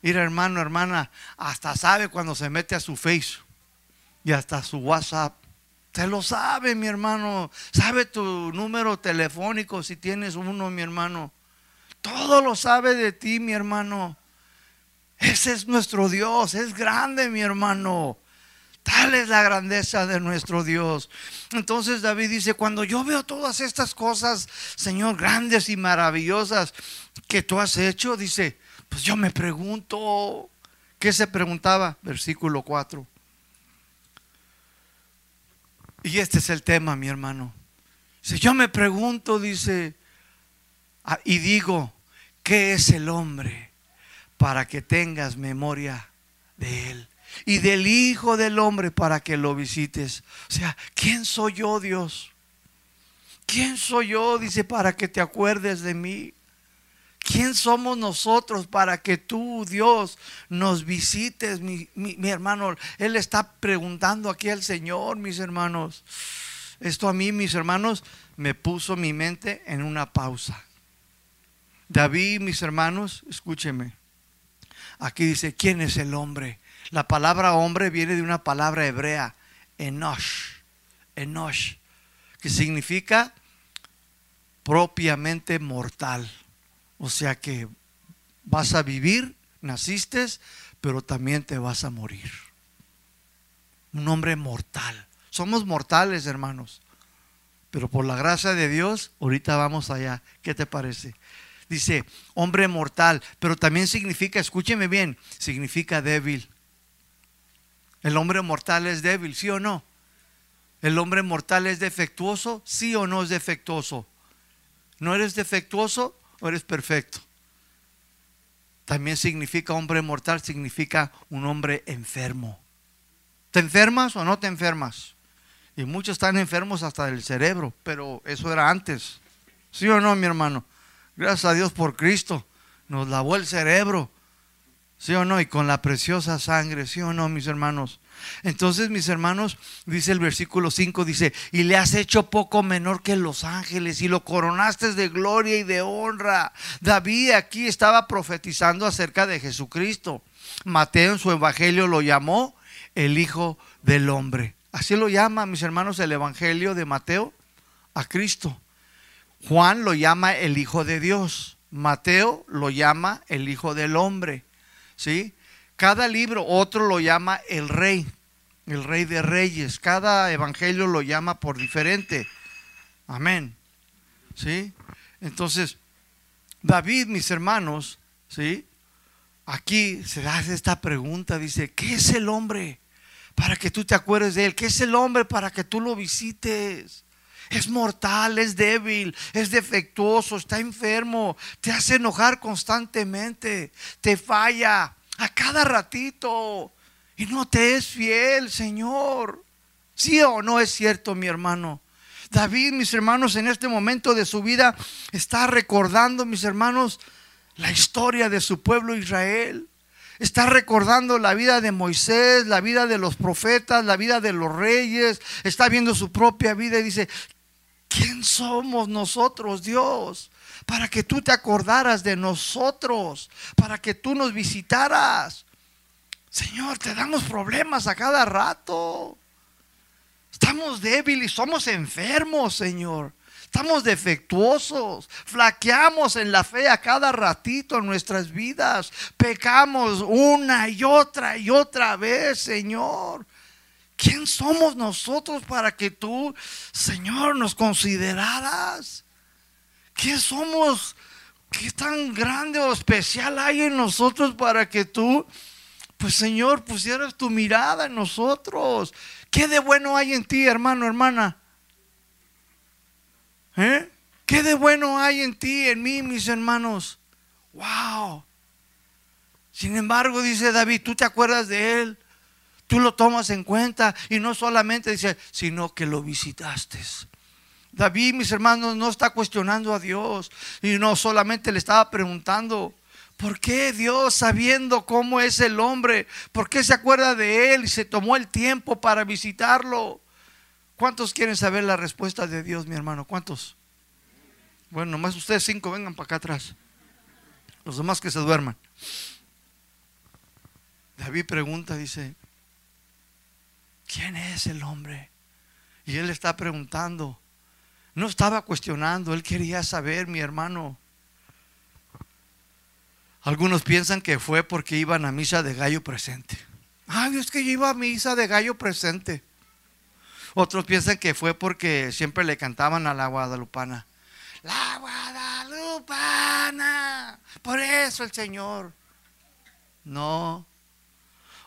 Speaker 1: Mira, hermano, hermana, hasta sabe cuando se mete a su Face y hasta su WhatsApp. Te lo sabe, mi hermano. Sabe tu número telefónico si tienes uno, mi hermano. Todo lo sabe de ti, mi hermano. Ese es nuestro Dios. Es grande, mi hermano. Tal es la grandeza de nuestro Dios. Entonces David dice, cuando yo veo todas estas cosas, Señor, grandes y maravillosas que tú has hecho, dice, pues yo me pregunto, ¿qué se preguntaba? Versículo 4. Y este es el tema, mi hermano. Si yo me pregunto, dice, ah, y digo, ¿qué es el hombre para que tengas memoria de él? Y del Hijo del Hombre para que lo visites. O sea, ¿quién soy yo, Dios? ¿Quién soy yo? Dice, para que te acuerdes de mí. ¿Quién somos nosotros para que tú, Dios, nos visites? Mi, hermano, Él está preguntando aquí al Señor, mis hermanos. Esto a mí, mis hermanos, me puso mi mente en una pausa. David, mis hermanos, escúcheme. Aquí dice, ¿quién es el hombre? La palabra hombre viene de una palabra hebrea, enosh, enosh, que significa propiamente mortal. O sea que vas a vivir, naciste, pero también te vas a morir. un hombre mortal. Somos mortales, hermanos. Pero por la gracia de Dios, ahorita vamos allá. ¿Qué te parece? Dice, hombre mortal, pero también significa, escúcheme bien, significa débil. El hombre mortal es débil, ¿sí o no? ¿El hombre mortal es defectuoso? ¿Sí o no es defectuoso? ¿No eres defectuoso o eres perfecto? También significa hombre mortal, significa un hombre enfermo. ¿Te enfermas o no te enfermas? Y muchos están enfermos hasta del cerebro, pero eso era antes. ¿Sí o no, mi hermano? Gracias a Dios por Cristo. Nos lavó el cerebro. ¿Sí o no? Y con la preciosa sangre. ¿Sí o no, mis hermanos? Entonces, mis hermanos, dice el versículo 5, dice, y le has hecho poco menor que los ángeles y lo coronaste de gloria y de honra. David aquí estaba profetizando acerca de Jesucristo. Mateo en su evangelio lo llamó el Hijo del Hombre. Así lo llama, mis hermanos, el Evangelio de Mateo a Cristo. Juan lo llama el Hijo de Dios. Mateo lo llama el Hijo del Hombre. ¿Sí? Cada libro, otro lo llama el Rey, el Rey de Reyes. Cada evangelio lo llama por diferente. Amén. ¿Sí? Entonces, David, mis hermanos, ¿sí? Aquí se hace esta pregunta, dice, ¿qué es el hombre? para que tú te acuerdes de él. ¿Qué es el hombre para que tú lo visites? Es mortal, es débil, es defectuoso, está enfermo, te hace enojar constantemente, te falla a cada ratito y no te es fiel, Señor. ¿Sí o no es cierto, mi hermano? David, mis hermanos, en este momento de su vida está recordando, mis hermanos, la historia de su pueblo Israel está recordando la vida de Moisés, la vida de los profetas, la vida de los reyes, está viendo su propia vida y dice, ¿quién somos nosotros, Dios? Para que tú te acordaras de nosotros, para que tú nos visitaras. Señor, te damos problemas a cada rato. Estamos débiles, somos enfermos, Señor. Estamos defectuosos, flaqueamos en la fe a cada ratito en nuestras vidas, pecamos una y otra y otra vez, Señor. ¿Quién somos nosotros para que tú, Señor, nos consideraras? ¿Qué somos? ¿Qué tan grande o especial hay en nosotros para que tú, pues Señor, pusieras tu mirada en nosotros? ¿Qué de bueno hay en ti, hermano, hermana? ¿Eh? ¿Qué de bueno hay en ti, en mí, mis hermanos? ¡Wow! Sin embargo, dice David, tú te acuerdas de él, tú lo tomas en cuenta y no solamente dice, sino que lo visitaste. David, mis hermanos, no está cuestionando a Dios y no solamente le estaba preguntando, ¿por qué Dios, sabiendo cómo es el hombre, por qué se acuerda de él y se tomó el tiempo para visitarlo? ¿Cuántos quieren saber la respuesta de Dios, mi hermano? ¿Cuántos? Bueno, nomás ustedes cinco vengan para acá atrás. Los demás que se duerman. David pregunta, dice, ¿quién es el hombre? Y él está preguntando. No estaba cuestionando, él quería saber, mi hermano. Algunos piensan que fue porque iban a misa de gallo presente. Ay, es que yo iba a misa de gallo presente. Otros piensan que fue porque siempre le cantaban a la guadalupana. La guadalupana. Por eso el Señor. No.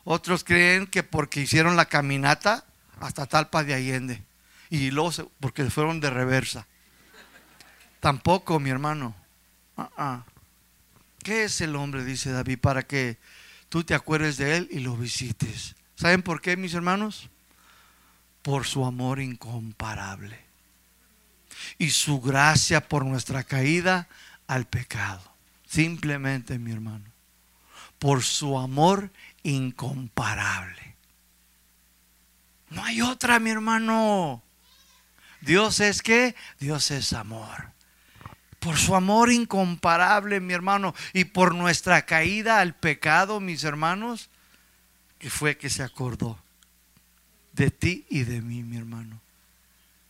Speaker 1: Otros creen que porque hicieron la caminata hasta Talpa de Allende. Y luego porque fueron de reversa. Tampoco, mi hermano. Ah, ah. ¿Qué es el hombre? Dice David, para que tú te acuerdes de él y lo visites. ¿Saben por qué, mis hermanos? por su amor incomparable y su gracia por nuestra caída al pecado. Simplemente, mi hermano, por su amor incomparable. No hay otra, mi hermano. Dios es que Dios es amor. Por su amor incomparable, mi hermano, y por nuestra caída al pecado, mis hermanos, que fue que se acordó de ti y de mí, mi hermano.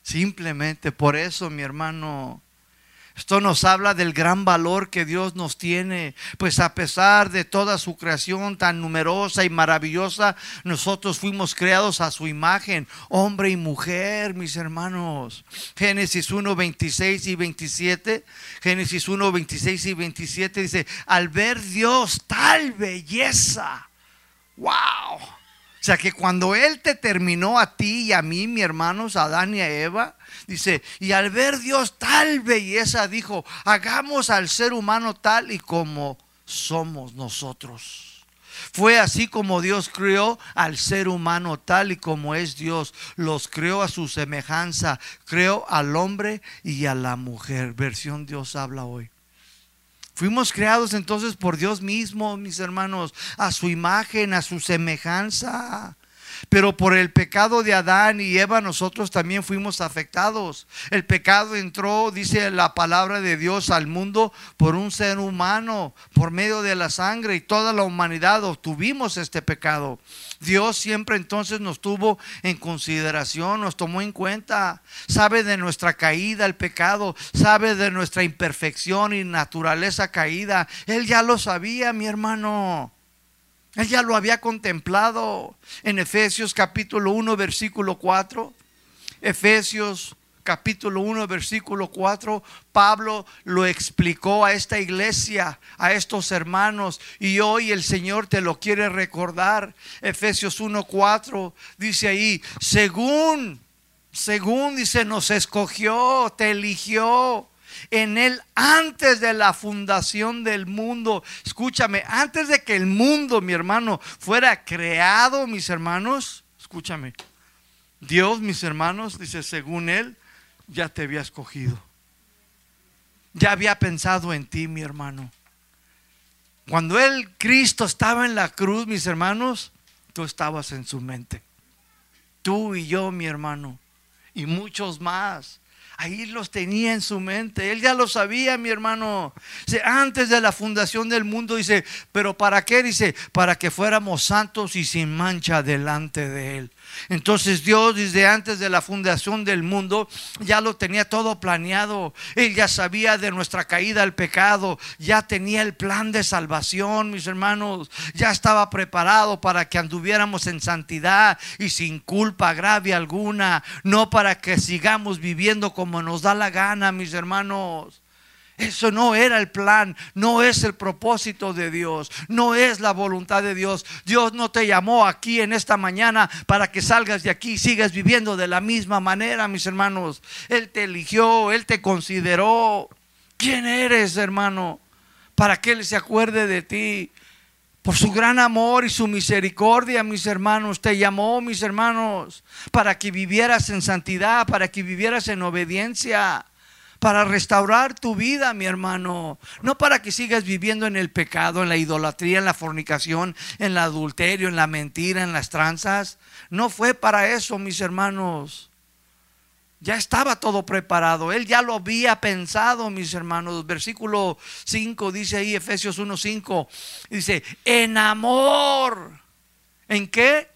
Speaker 1: Simplemente por eso, mi hermano, Esto nos habla del gran valor que Dios nos tiene, pues a pesar de toda su creación tan numerosa y maravillosa, nosotros fuimos creados a su imagen, hombre y mujer, mis hermanos. Génesis 1, 26 y 27, Génesis 1, 26 y 27 dice, al ver Dios tal belleza, wow. Sea que cuando Él te terminó a ti y a mí, mi hermanos, a Adán y a Eva, dice, y al ver Dios tal belleza, dijo, hagamos al ser humano tal y como somos nosotros. Fue así como Dios creó al ser humano tal y como es Dios. Los creó a su semejanza. Creó al hombre y a la mujer. Versión Dios habla hoy. Fuimos creados entonces por Dios mismo, mis hermanos, a su imagen, a su semejanza. Pero por el pecado de Adán y Eva nosotros también fuimos afectados. El pecado entró, dice la palabra de Dios, al mundo por un ser humano, por medio de la sangre y toda la humanidad obtuvimos este pecado. Dios siempre entonces nos tuvo en consideración, nos tomó en cuenta, sabe de nuestra caída, el pecado, sabe de nuestra imperfección y naturaleza caída. Él ya lo sabía, mi hermano. Él ya lo había contemplado en Efesios capítulo 1, versículo 4. Efesios capítulo 1, versículo 4, Pablo lo explicó a esta iglesia, a estos hermanos, y hoy el Señor te lo quiere recordar. Efesios 1, 4 dice ahí, según, según dice, nos escogió, te eligió en Él antes de la fundación del mundo. Escúchame, antes de que el mundo, mi hermano, fuera creado, mis hermanos, escúchame. Dios, mis hermanos, dice, según Él, ya te había escogido. Ya había pensado en ti, mi hermano. Cuando Él, Cristo, estaba en la cruz, mis hermanos, tú estabas en su mente. Tú y yo, mi hermano, y muchos más. Ahí los tenía en su mente. Él ya lo sabía, mi hermano. antes de la fundación del mundo, dice, pero ¿para qué? Dice, para que fuéramos santos y sin mancha delante de Él. Entonces Dios desde antes de la fundación del mundo ya lo tenía todo planeado. Él ya sabía de nuestra caída al pecado, ya tenía el plan de salvación, mis hermanos. Ya estaba preparado para que anduviéramos en santidad y sin culpa grave alguna, no para que sigamos viviendo como nos da la gana, mis hermanos. Eso no era el plan, no es el propósito de Dios, no es la voluntad de Dios. Dios no te llamó aquí en esta mañana para que salgas de aquí y sigas viviendo de la misma manera, mis hermanos. Él te eligió, Él te consideró. ¿Quién eres, hermano? Para que Él se acuerde de ti. Por su gran amor y su misericordia, mis hermanos, te llamó, mis hermanos, para que vivieras en santidad, para que vivieras en obediencia para restaurar tu vida, mi hermano. No para que sigas viviendo en el pecado, en la idolatría, en la fornicación, en el adulterio, en la mentira, en las tranzas. No fue para eso, mis hermanos. Ya estaba todo preparado. Él ya lo había pensado, mis hermanos. Versículo 5 dice ahí, Efesios 1:5. Dice, en amor. ¿En qué?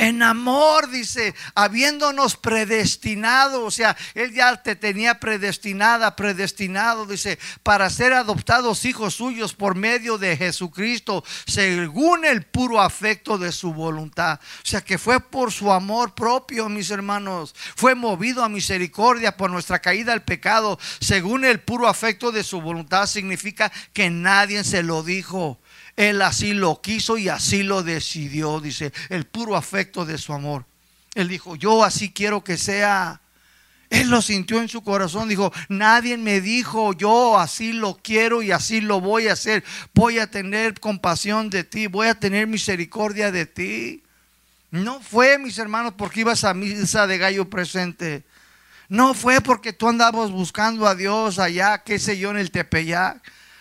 Speaker 1: En amor, dice, habiéndonos predestinado, o sea, Él ya te tenía predestinada, predestinado, dice, para ser adoptados hijos suyos por medio de Jesucristo, según el puro afecto de su voluntad. O sea, que fue por su amor propio, mis hermanos, fue movido a misericordia por nuestra caída al pecado, según el puro afecto de su voluntad, significa que nadie se lo dijo. Él así lo quiso y así lo decidió, dice, el puro afecto de su amor. Él dijo, yo así quiero que sea. Él lo sintió en su corazón, dijo, nadie me dijo, yo así lo quiero y así lo voy a hacer. Voy a tener compasión de ti, voy a tener misericordia de ti. No fue, mis hermanos, porque ibas a misa de gallo presente. No fue porque tú andabas buscando a Dios allá, qué sé yo, en el Tepeyac.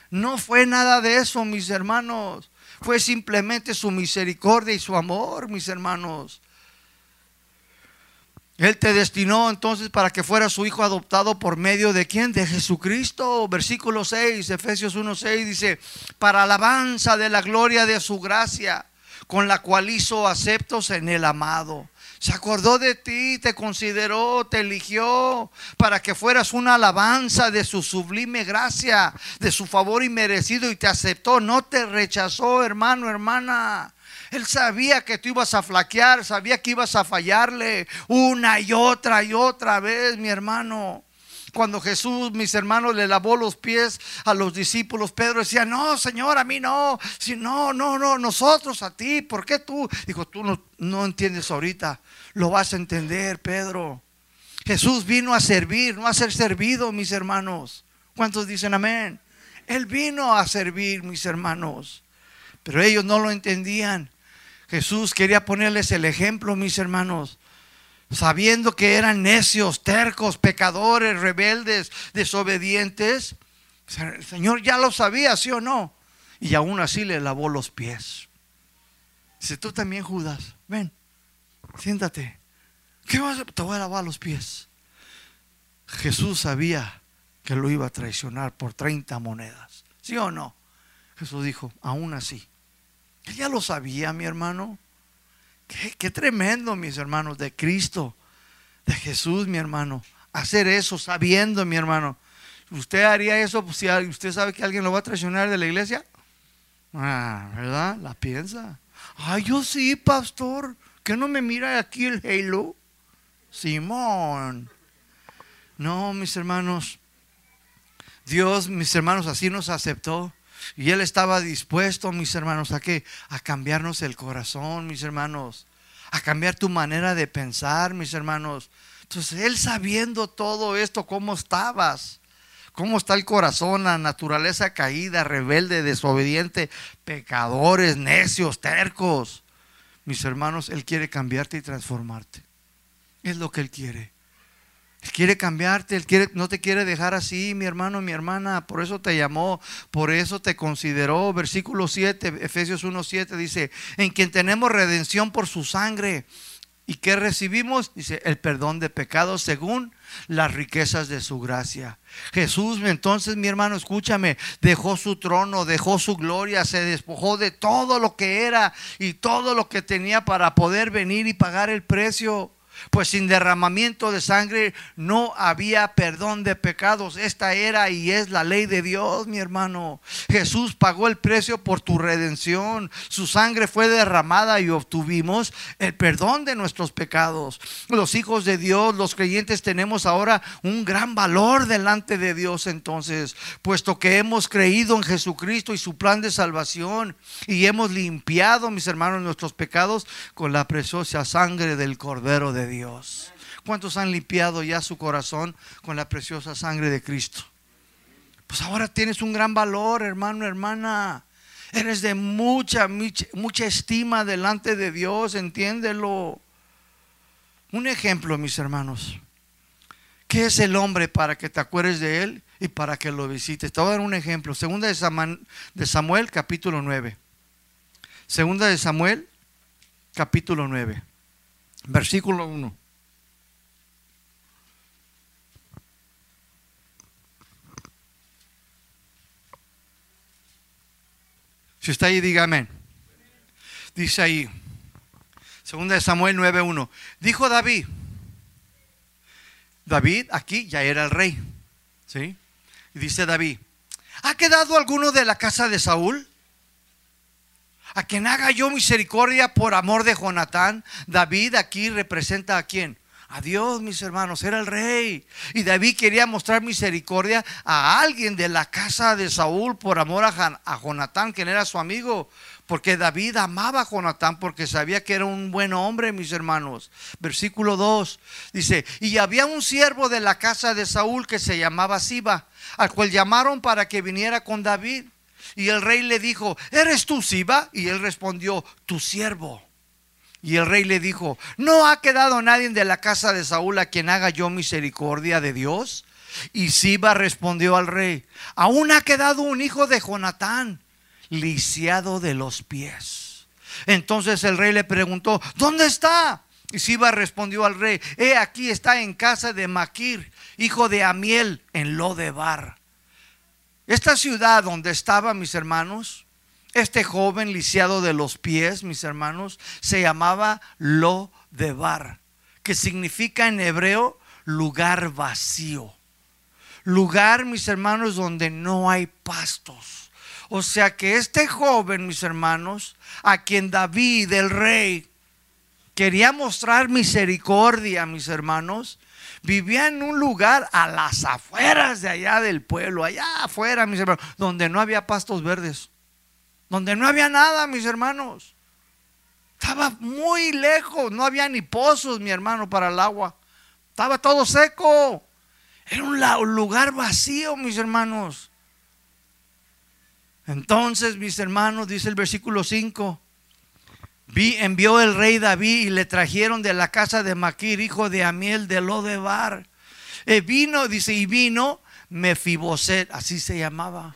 Speaker 1: No fue nada de eso, mis hermanos. Fue simplemente su misericordia y su amor, mis hermanos. Él te destinó entonces para que fuera su hijo adoptado por medio de quién? De Jesucristo. Versículo 6, Efesios 1:6 dice, para alabanza de la gloria de su gracia con la cual hizo aceptos en el amado. Se acordó de ti, te consideró, te eligió para que fueras una alabanza de su sublime gracia, de su favor inmerecido y te aceptó, no te rechazó, hermano, hermana. Él sabía que tú ibas a flaquear, sabía que ibas a fallarle una y otra y otra vez, mi hermano. Cuando Jesús, mis hermanos, le lavó los pies a los discípulos, Pedro decía, no, Señor, a mí no, si no, no, no, nosotros a ti, ¿por qué tú? Dijo, tú no, no entiendes ahorita, lo vas a entender, Pedro. Jesús vino a servir, no a ser servido, mis hermanos. ¿Cuántos dicen amén? Él vino a servir, mis hermanos. Pero ellos no lo entendían. Jesús quería ponerles el ejemplo, mis hermanos sabiendo que eran necios, tercos, pecadores, rebeldes, desobedientes. El Señor ya lo sabía, ¿sí o no? Y aún así le lavó los pies. Dice, tú también, Judas, ven, siéntate. ¿Qué vas a? Te voy a lavar los pies. Jesús sabía que lo iba a traicionar por 30 monedas. ¿Sí o no? Jesús dijo, aún así. Él ya lo sabía, mi hermano. Qué, tremendo, mis hermanos, de Cristo, de Jesús, mi hermano. Hacer eso sabiendo, mi hermano. ¿Usted haría eso si usted sabe que alguien lo va a traicionar de la iglesia? Ah, ¿verdad? La piensa. Ay, yo sí, pastor. ¿Que no me mira aquí el halo? Simón. No, mis hermanos. Dios, mis hermanos, así nos aceptó. Y Él estaba dispuesto, mis hermanos, a que a cambiarnos el corazón, mis hermanos, a cambiar tu manera de pensar, mis hermanos. Entonces, Él sabiendo todo esto, cómo estabas, cómo está el corazón, la naturaleza caída, rebelde, desobediente, pecadores, necios, tercos. Mis hermanos, Él quiere cambiarte y transformarte. Es lo que Él quiere. Él quiere cambiarte, Él quiere, no te quiere dejar así, mi hermano, mi hermana. Por eso te llamó, por eso te consideró. Versículo 7, Efesios 1, 7 dice, en quien tenemos redención por su sangre. ¿Y qué recibimos? Dice, el perdón de pecados según las riquezas de su gracia. Jesús, entonces mi hermano, escúchame, dejó su trono, dejó su gloria, se despojó de todo lo que era y todo lo que tenía para poder venir y pagar el precio. Pues sin derramamiento de sangre no había perdón de pecados. Esta era y es la ley de Dios, mi hermano. Jesús pagó el precio por tu redención. Su sangre fue derramada y obtuvimos el perdón de nuestros pecados. Los hijos de Dios, los creyentes, tenemos ahora un gran valor delante de Dios entonces, puesto que hemos creído en Jesucristo y su plan de salvación y hemos limpiado, mis hermanos, nuestros pecados con la preciosa sangre del Cordero de Dios. ¿Cuántos han limpiado ya su corazón con la preciosa sangre de Cristo? Pues ahora tienes un gran valor, hermano, hermana. Eres de mucha, mucha, estima delante de Dios, entiéndelo. Un ejemplo, mis hermanos. ¿Qué es el hombre para que te acuerdes de él y para que lo visites? Te voy a dar un ejemplo. Segunda de Samuel, de Samuel capítulo 9. Segunda de Samuel, capítulo 9. Versículo 1. Si está ahí, diga amén. Dice ahí, segunda de Samuel 9.1. Dijo David, David aquí ya era el rey. ¿Sí? Y dice David, ¿ha quedado alguno de la casa de Saúl? A quien haga yo misericordia por amor de Jonatán. David aquí representa a quién? A Dios, mis hermanos, era el rey. Y David quería mostrar misericordia a alguien de la casa de Saúl por amor a, a Jonatán, quien era su amigo. Porque David amaba a Jonatán porque sabía que era un buen hombre, mis hermanos. Versículo 2 dice, y había un siervo de la casa de Saúl que se llamaba Siba, al cual llamaron para que viniera con David. Y el rey le dijo, ¿eres tú Siba? Y él respondió, tu siervo. Y el rey le dijo, ¿no ha quedado nadie de la casa de Saúl a quien haga yo misericordia de Dios? Y Siba respondió al rey, aún ha quedado un hijo de Jonatán, lisiado de los pies. Entonces el rey le preguntó, ¿dónde está? Y Siba respondió al rey, he aquí está en casa de Maquir, hijo de Amiel, en Lodebar. Esta ciudad donde estaban mis hermanos Este joven lisiado de los pies, mis hermanos, se llamaba Lo de Bar, que significa en hebreo lugar vacío. Lugar, mis hermanos, donde no hay pastos. O sea que este joven, mis hermanos, a quien David, el rey, quería mostrar misericordia, mis hermanos, vivía en un lugar a las afueras de allá del pueblo, allá afuera, mis hermanos, donde no había pastos verdes, donde no había nada, mis hermanos. Estaba muy lejos, no había ni pozos, mi hermano, para el agua. Estaba todo seco. Era un lugar vacío, mis hermanos. Entonces, mis hermanos, dice el versículo 5, Vi, envió el rey David y le trajeron de la casa de Maquir, hijo de Amiel de Lodebar. Y vino, dice, y vino Mefiboset, así se llamaba.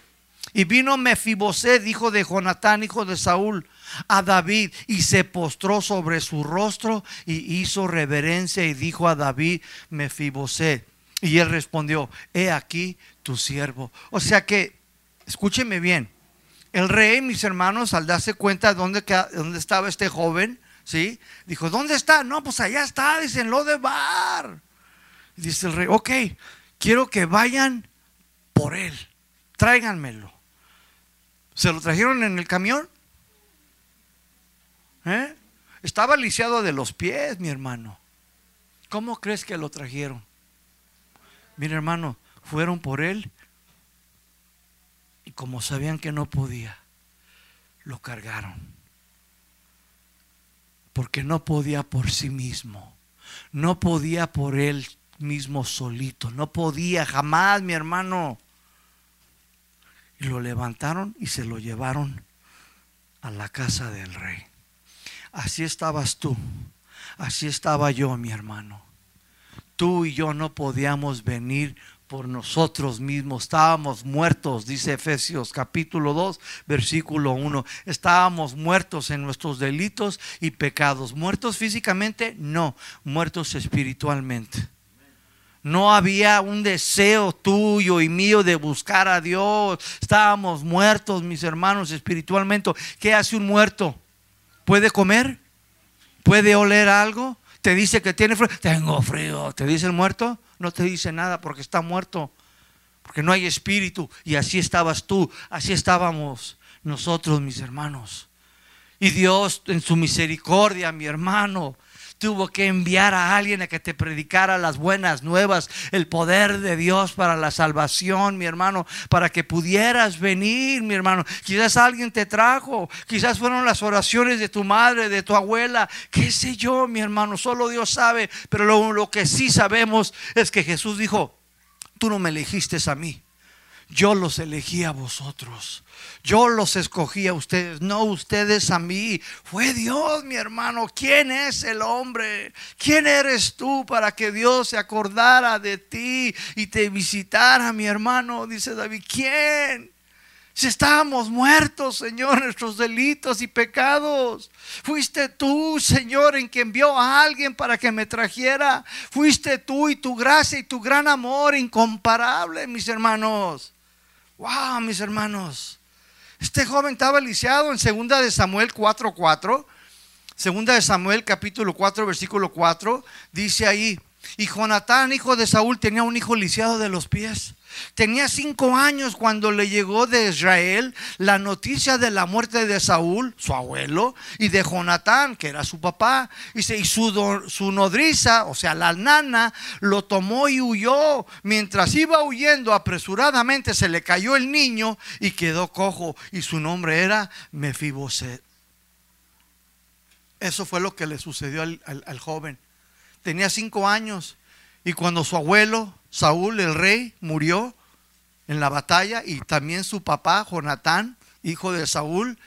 Speaker 1: Y vino Mefiboset, hijo de Jonatán, hijo de Saúl, a David y se postró sobre su rostro y hizo reverencia y dijo a David, Mefiboset. Y él respondió, he aquí tu siervo. O sea que, escúcheme bien, el rey, mis hermanos, al darse cuenta de dónde, estaba este joven, ¿sí? Dijo, ¿dónde está? No, pues allá está, dicen, lo de bar. dice el rey, ok, quiero que vayan por él, tráiganmelo. ¿Se lo trajeron en el camión? ¿Eh? Estaba lisiado de los pies, mi hermano. ¿Cómo crees que lo trajeron? Mira, hermano, fueron por él y como sabían que no podía, lo cargaron. Porque no podía por sí mismo. No podía por él mismo solito. No podía jamás, mi hermano. Y lo levantaron y se lo llevaron a la casa del rey. Así estabas tú. Así estaba yo, mi hermano. Tú y yo no podíamos venir por nosotros mismos. Estábamos muertos, dice Efesios capítulo 2, versículo 1. Estábamos muertos en nuestros delitos y pecados. ¿Muertos físicamente? No, muertos espiritualmente. No había un deseo tuyo y mío de buscar a Dios. Estábamos muertos, mis hermanos, espiritualmente. ¿Qué hace un muerto? ¿Puede comer? ¿Puede oler algo? ¿Te dice que tiene frío? Tengo frío. ¿Te dice el muerto? no te dice nada porque está muerto, porque no hay espíritu. Y así estabas tú, así estábamos nosotros, mis hermanos. Y Dios en su misericordia, mi hermano, tuvo que enviar a alguien a que te predicara las buenas nuevas, el poder de Dios para la salvación, mi hermano, para que pudieras venir, mi hermano. Quizás alguien te trajo, quizás fueron las oraciones de tu madre, de tu abuela, qué sé yo, mi hermano, solo Dios sabe, pero lo, que sí sabemos es que Jesús dijo, tú no me elegiste a mí, yo los elegí a vosotros. Yo los escogí a ustedes, no ustedes a mí. Fue Dios, mi hermano. ¿Quién es el hombre? ¿Quién eres tú para que Dios se acordara de ti y te visitara, mi hermano? Dice David, ¿quién? Si estábamos muertos, Señor, nuestros delitos y pecados. Fuiste tú, Señor, en que envió a alguien para que me trajera. Fuiste tú y tu gracia y tu gran amor incomparable, mis hermanos. Wow, mis hermanos. Este joven estaba lisiado en segunda de Samuel 4:4. Segunda de Samuel capítulo 4 versículo 4 dice ahí, y Jonatán, hijo de Saúl, tenía un hijo lisiado de los pies. Tenía cinco años cuando le llegó de Israel la noticia de la muerte de Saúl, su abuelo, y de Jonatán, que era su papá. Y, su, su nodriza, o sea, la nana, lo tomó y huyó. Mientras iba huyendo apresuradamente, se le cayó el niño y quedó cojo. Y su nombre era Mefiboset. Eso fue lo que le sucedió al joven. Tenía cinco años. Y cuando su abuelo Saúl, el rey, murió en la batalla y también su papá, Jonatán, hijo de Saúl,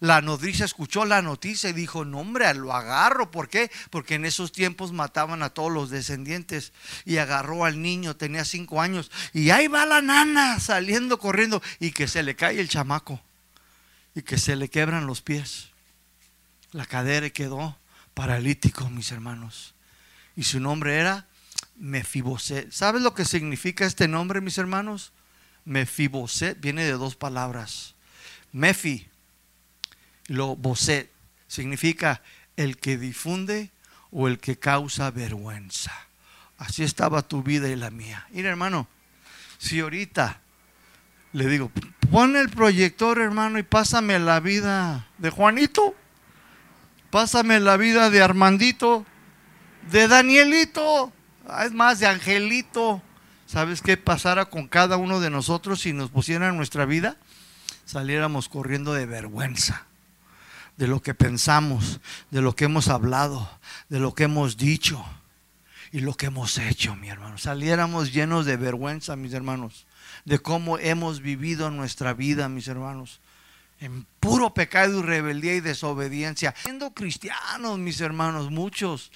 Speaker 1: la nodriza escuchó la noticia y dijo, no hombre, lo agarro. ¿Por qué? Porque en esos tiempos mataban a todos los descendientes. Y agarró al niño, tenía cinco años. Y ahí va la nana saliendo corriendo y que se le cae el chamaco. Y que se le quebran los pies. La cadera quedó paralítico, mis hermanos. Y su nombre era Mefiboset. ¿Sabes lo que significa este nombre, mis hermanos? Mefiboset viene de dos palabras. Mefi, luego Boset significa el que difunde o el que causa vergüenza. Así estaba tu vida y la mía. Mira, hermano, si ahorita le digo, pon el proyector, hermano, y pásame la vida de Juanito, pásame la vida de Armandito, de Danielito, es más, de Angelito. ¿Sabes qué pasara con cada uno de nosotros si nos pusieran nuestra vida? Saliéramos corriendo de vergüenza de lo que pensamos, de lo que hemos hablado, de lo que hemos dicho y lo que hemos hecho, mi hermano. Saliéramos llenos de vergüenza, mis hermanos, de cómo hemos vivido nuestra vida, mis hermanos. En puro pecado y rebeldía y desobediencia. Siendo cristianos, mis hermanos, muchos,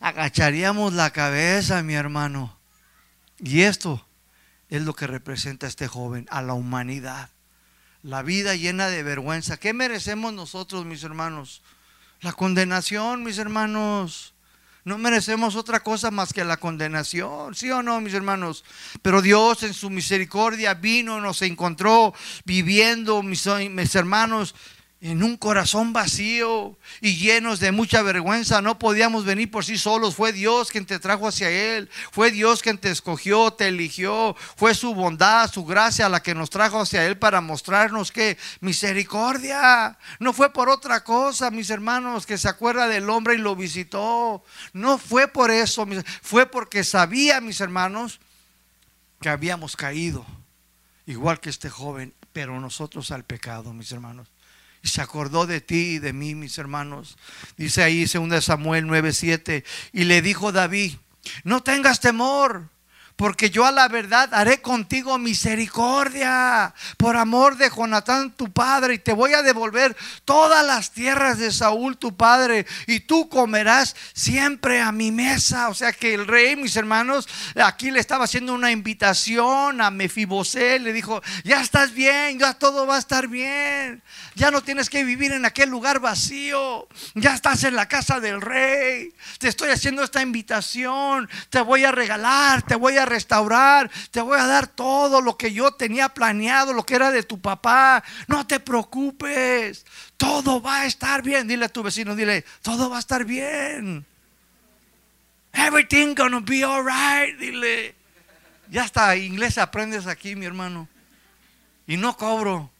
Speaker 1: agacharíamos la cabeza, mi hermano. Y esto es lo que representa este joven, a la humanidad. La vida llena de vergüenza. ¿Qué merecemos nosotros, mis hermanos? La condenación, mis hermanos. No merecemos otra cosa más que la condenación, ¿sí o no, mis hermanos? Pero Dios en su misericordia vino, nos encontró viviendo, mis, mis hermanos, en un corazón vacío y llenos de mucha vergüenza. No podíamos venir por sí solos. Fue Dios quien te trajo hacia Él. Fue Dios quien te escogió, te eligió. Fue su bondad, su gracia la que nos trajo hacia Él para mostrarnos que misericordia. No fue por otra cosa, mis hermanos, que se acuerda del hombre y lo visitó. No fue por eso. Fue porque sabía, mis hermanos, que habíamos caído. Igual que este joven, pero nosotros al pecado, mis hermanos y se acordó de ti y de mí, mis hermanos. Dice ahí 2 Samuel 9:7. Y le dijo David: No tengas temor porque yo a la verdad haré contigo misericordia por amor de Jonatán tu padre y te voy a devolver todas las tierras de Saúl tu padre y tú comerás siempre a mi mesa. O sea que el rey, mis hermanos, aquí le estaba haciendo una invitación a Mefibosé, le dijo, ya estás bien, ya todo va a estar bien, ya no tienes que vivir en aquel lugar vacío, ya estás en la casa del rey, te estoy haciendo esta invitación, te voy a regalar, te voy a restaurar, te voy a dar todo lo que yo tenía planeado, lo que era de tu papá. No te preocupes, todo va a estar bien. Dile a tu vecino, dile, todo va a estar bien. Everything gonna be alright, dile. Ya está, inglés aprendes aquí, mi hermano. Y no cobro.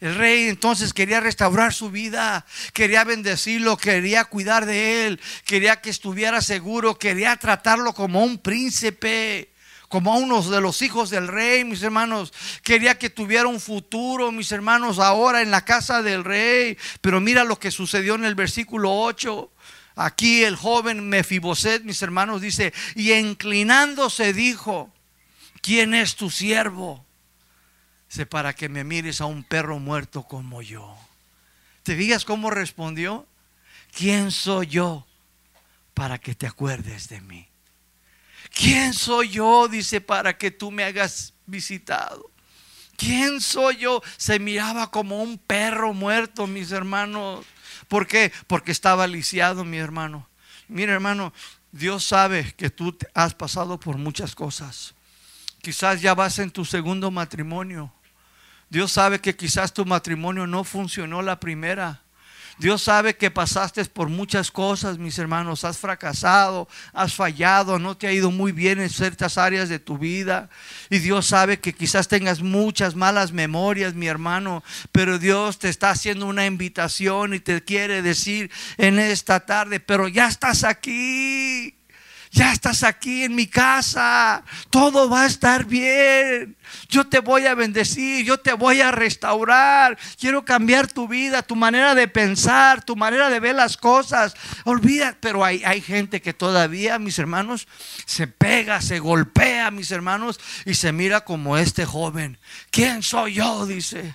Speaker 1: El rey entonces quería restaurar su vida, quería bendecirlo, quería cuidar de él, quería que estuviera seguro, quería tratarlo como un príncipe, como a uno de los hijos del rey, mis hermanos. Quería que tuviera un futuro, mis hermanos, ahora en la casa del rey. Pero mira lo que sucedió en el versículo 8. Aquí el joven Mefiboset, mis hermanos, dice, y inclinándose dijo, ¿quién es tu siervo? Dice, para que me mires a un perro muerto como yo. ¿Te digas cómo respondió? ¿Quién soy yo para que te acuerdes de mí? ¿Quién soy yo? Dice, para que tú me hagas visitado. ¿Quién soy yo? Se miraba como un perro muerto, mis hermanos. ¿Por qué? Porque estaba lisiado, mi hermano. Mira, hermano, Dios sabe que tú has pasado por muchas cosas. Quizás ya vas en tu segundo matrimonio. Dios sabe que quizás tu matrimonio no funcionó la primera. Dios sabe que pasaste por muchas cosas, mis hermanos. Has fracasado, has fallado, no te ha ido muy bien en ciertas áreas de tu vida. Y Dios sabe que quizás tengas muchas malas memorias, mi hermano. Pero Dios te está haciendo una invitación y te quiere decir en esta tarde, pero ya estás aquí ya estás aquí en mi casa, todo va a estar bien. Yo te voy a bendecir, yo te voy a restaurar. Quiero cambiar tu vida, tu manera de pensar, tu manera de ver las cosas. Olvida, pero hay, hay gente que todavía, mis hermanos, se pega, se golpea, mis hermanos, y se mira como este joven. ¿Quién soy yo? Dice,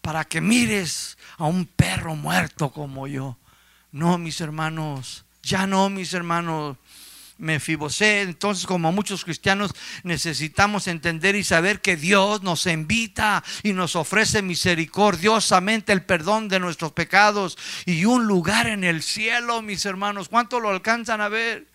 Speaker 1: para que mires a un perro muerto como yo. No, mis hermanos, ya no, mis hermanos. Mefiboset. Entonces, como muchos cristianos, necesitamos entender y saber que Dios nos invita y nos ofrece misericordiosamente el perdón de nuestros pecados y un lugar en el cielo, mis hermanos. ¿Cuánto lo alcanzan a ver?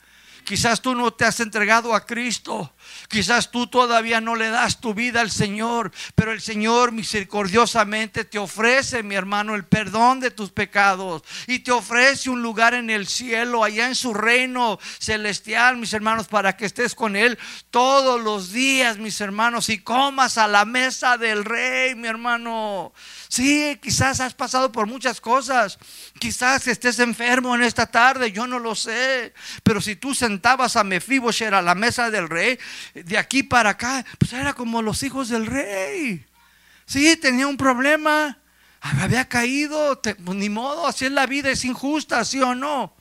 Speaker 1: Quizás tú no te has entregado a Cristo. Quizás tú todavía no le das tu vida al Señor, pero el Señor misericordiosamente te ofrece, mi hermano, el perdón de tus pecados y te ofrece un lugar en el cielo, allá en su reino celestial, mis hermanos, para que estés con Él todos los días, mis hermanos, y comas a la mesa del rey, mi hermano. Sí, quizás has pasado por muchas cosas. Quizás estés enfermo en esta tarde, yo no lo sé. Pero si tú sentabas a Mefibosher a la mesa del rey, de aquí para acá, pues era como los hijos del rey. Sí, tenía un problema. Había caído, pues ni modo, así es la vida, es injusta, ¿sí o no?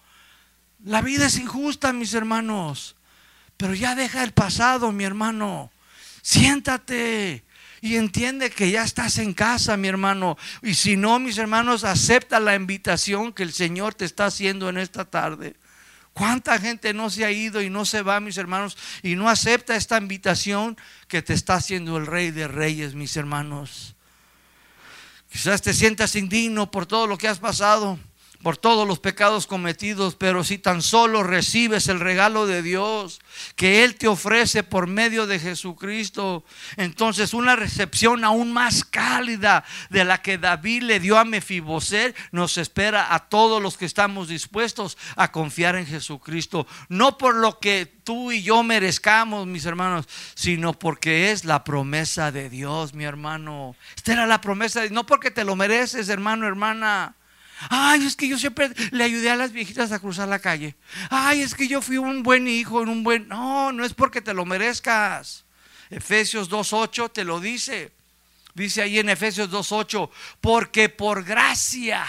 Speaker 1: La vida es injusta, mis hermanos. Pero ya deja el pasado, mi hermano. Siéntate y entiende que ya estás en casa, mi hermano. Y si no, mis hermanos, acepta la invitación que el Señor te está haciendo en esta tarde. ¿Cuánta gente no se ha ido y no se va, mis hermanos, y no acepta esta invitación que te está haciendo el Rey de Reyes, mis hermanos? Quizás te sientas indigno por todo lo que has pasado por todos los pecados cometidos, pero si tan solo recibes el regalo de Dios que Él te ofrece por medio de Jesucristo, entonces una recepción aún más cálida de la que David le dio a Mefiboset nos espera a todos los que estamos dispuestos a confiar en Jesucristo, no por lo que tú y yo merezcamos, mis hermanos, sino porque es la promesa de Dios, mi hermano. Esta era la promesa, no porque te lo mereces, hermano, hermana Ay, es que yo siempre le ayudé a las viejitas a cruzar la calle. Ay, es que yo fui un buen hijo, un buen... No, no es porque te lo merezcas. Efesios 2.8 te lo dice. Dice ahí en Efesios 2.8, porque por gracia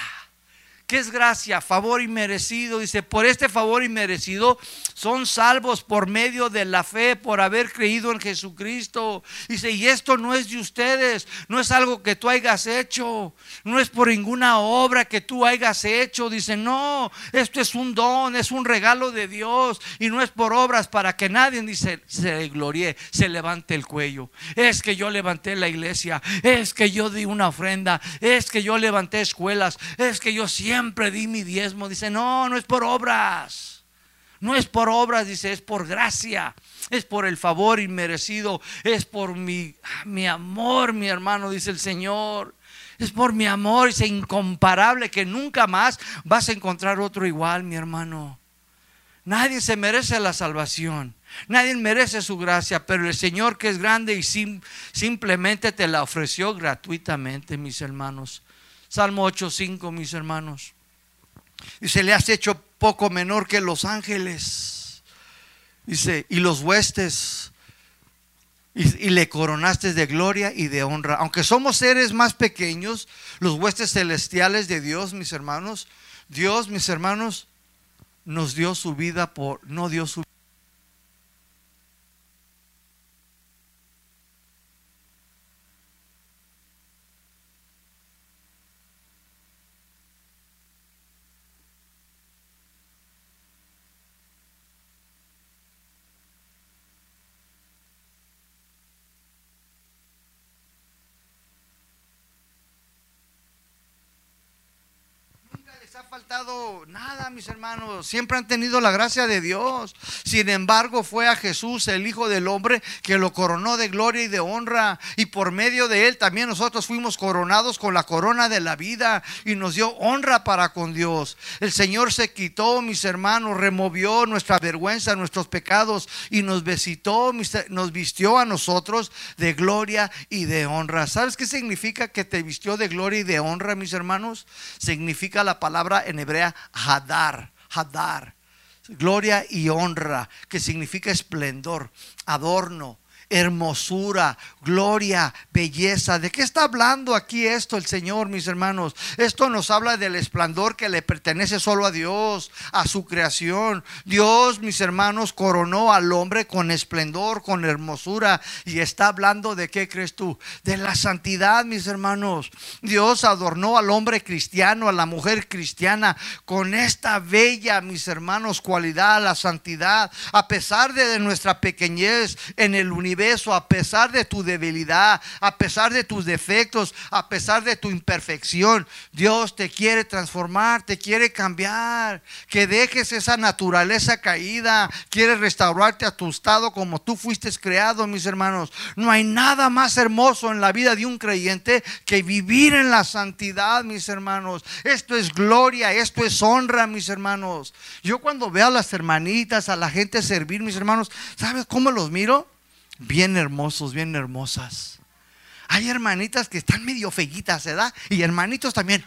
Speaker 1: ¿Qué es gracia? Favor inmerecido. Dice, por este favor inmerecido son salvos por medio de la fe, por haber creído en Jesucristo. Dice, y esto no es de ustedes, no es algo que tú hayas hecho, no es por ninguna obra que tú hayas hecho. Dice, no, esto es un don, es un regalo de Dios y no es por obras para que nadie dice, se glorie, se levante el cuello. Es que yo levanté la iglesia, es que yo di una ofrenda, es que yo levanté escuelas, es que yo siempre siempre di mi diezmo. Dice, no, no es por obras. No es por obras, dice, es por gracia. Es por el favor inmerecido. Es por mi, mi amor, mi hermano, dice el Señor. Es por mi amor, es incomparable que nunca más vas a encontrar otro igual, mi hermano. Nadie se merece la salvación. Nadie merece su gracia, pero el Señor que es grande y simplemente te la ofreció gratuitamente, mis hermanos. Salmo 8.5, mis hermanos. Dice, le has hecho poco menor que los ángeles. Dice, y los huestes. Y, y, le coronaste de gloria y de honra. Aunque somos seres más pequeños, los huestes celestiales de Dios, mis hermanos, Dios, mis hermanos, nos dio su vida por, no dio su nada, mis hermanos. Siempre han tenido la gracia de Dios. Sin embargo, fue a Jesús, el Hijo del Hombre, que lo coronó de gloria y de honra. Y por medio de él también nosotros fuimos coronados con la corona de la vida y nos dio honra para con Dios. El Señor se quitó, mis hermanos, removió nuestra vergüenza, nuestros pecados y nos visitó, nos vistió a nosotros de gloria y de honra. ¿Sabes qué significa que te vistió de gloria y de honra, mis hermanos? Significa la palabra en hebrea Hadar, Hadar, gloria y honra, que significa esplendor, adorno, hermosura, gloria, belleza. ¿De qué está hablando aquí esto el Señor, mis hermanos? Esto nos habla del esplendor que le pertenece solo a Dios, a su creación. Dios, mis hermanos, coronó al hombre con esplendor, con hermosura. Y está hablando de qué crees tú? De la santidad, mis hermanos. Dios adornó al hombre cristiano, a la mujer cristiana, con esta bella, mis hermanos, cualidad, la santidad. A pesar de nuestra pequeñez en el universo universo, a pesar de tu debilidad, a pesar de tus defectos, a pesar de tu imperfección, Dios te quiere transformar, te quiere cambiar, que dejes esa naturaleza caída, quiere restaurarte a tu estado como tú fuiste creado, mis hermanos. No hay nada más hermoso en la vida de un creyente que vivir en la santidad, mis hermanos. Esto es gloria, esto es honra, mis hermanos. Yo cuando veo a las hermanitas, a la gente servir, mis hermanos, ¿sabes cómo los miro? Bien hermosos, bien hermosas. Hay hermanitas que están medio feguitas, ¿verdad? Y hermanitos también.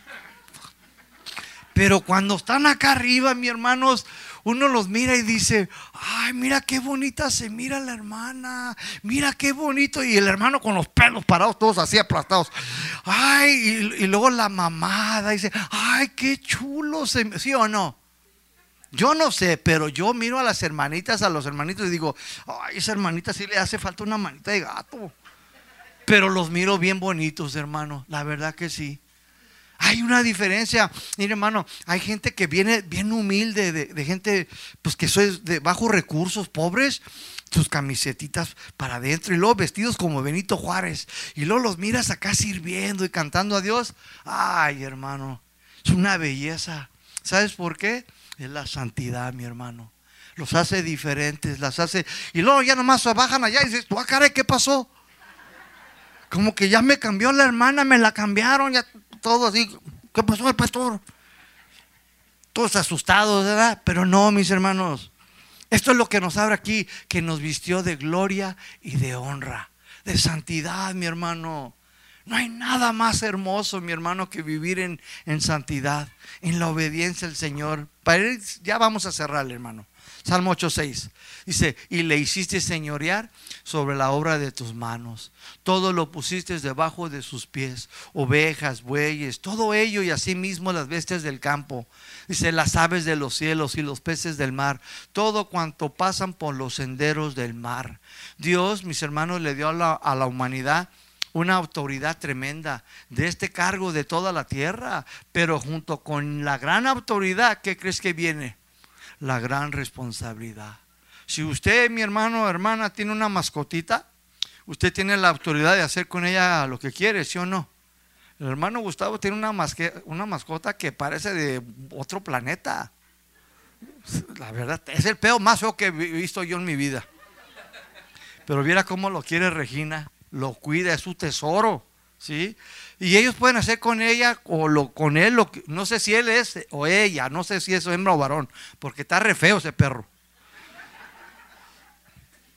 Speaker 1: Pero cuando están acá arriba, mis hermanos, uno los mira y dice, ay, mira qué bonita se mira la hermana, mira qué bonito. Y el hermano con los pelos parados, todos así aplastados. Ay, y, luego la mamada dice, ay, qué chulo, se, ¿sí o no? Yo no sé, pero yo miro a las hermanitas, a los hermanitos y digo, ay, esa hermanita sí le hace falta una manita de gato. Pero los miro bien bonitos, hermano, la verdad que sí. Hay una diferencia. Mire, hermano, hay gente que viene bien humilde, de, gente pues que soy de bajos recursos, pobres, sus camisetitas para adentro y luego vestidos como Benito Juárez. Y luego los miras acá sirviendo y cantando a Dios. Ay, hermano, es una belleza. ¿Sabes por qué? Es la santidad, mi hermano. Los hace diferentes, las hace. Y luego ya nomás se bajan allá y dices, ah, caray, ¿qué pasó? Como que ya me cambió la hermana, me la cambiaron, ya todo así. ¿Qué pasó el pastor? Todos asustados, ¿verdad? Pero no, mis hermanos. Esto es lo que nos abre aquí, que nos vistió de gloria y de honra, de santidad, mi hermano. No hay nada más hermoso, mi hermano, que vivir en, en santidad, en la obediencia al Señor. Para ya vamos a cerrar, hermano. Salmo 8.6. Dice, y le hiciste señorear sobre la obra de tus manos. Todo lo pusiste debajo de sus pies. Ovejas, bueyes, todo ello y asimismo las bestias del campo. Dice, las aves de los cielos y los peces del mar. Todo cuanto pasan por los senderos del mar. Dios, mis hermanos, le dio a la, a la humanidad una autoridad tremenda de este cargo de toda la tierra, pero junto con la gran autoridad, ¿qué crees que viene? La gran responsabilidad. Si usted, mi hermano o hermana, tiene una mascotita, usted tiene la autoridad de hacer con ella lo que quiere, ¿sí o no? El hermano Gustavo tiene una, una mascota que parece de otro planeta. La verdad, es el peo más feo que he visto yo en mi vida. Pero viera cómo lo quiere Regina, lo cuida, es su tesoro, ¿sí? Y ellos pueden hacer con ella o lo, con él, lo no sé si él es o ella, no sé si es hembra o varón, porque está re feo ese perro.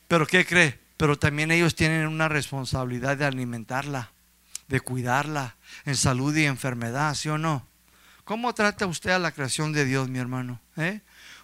Speaker 1: Pero ¿qué cree? Pero también ellos tienen una responsabilidad de alimentarla, de cuidarla en salud y enfermedad, ¿sí o no? ¿Cómo trata usted a la creación de Dios, mi hermano? ¿Eh?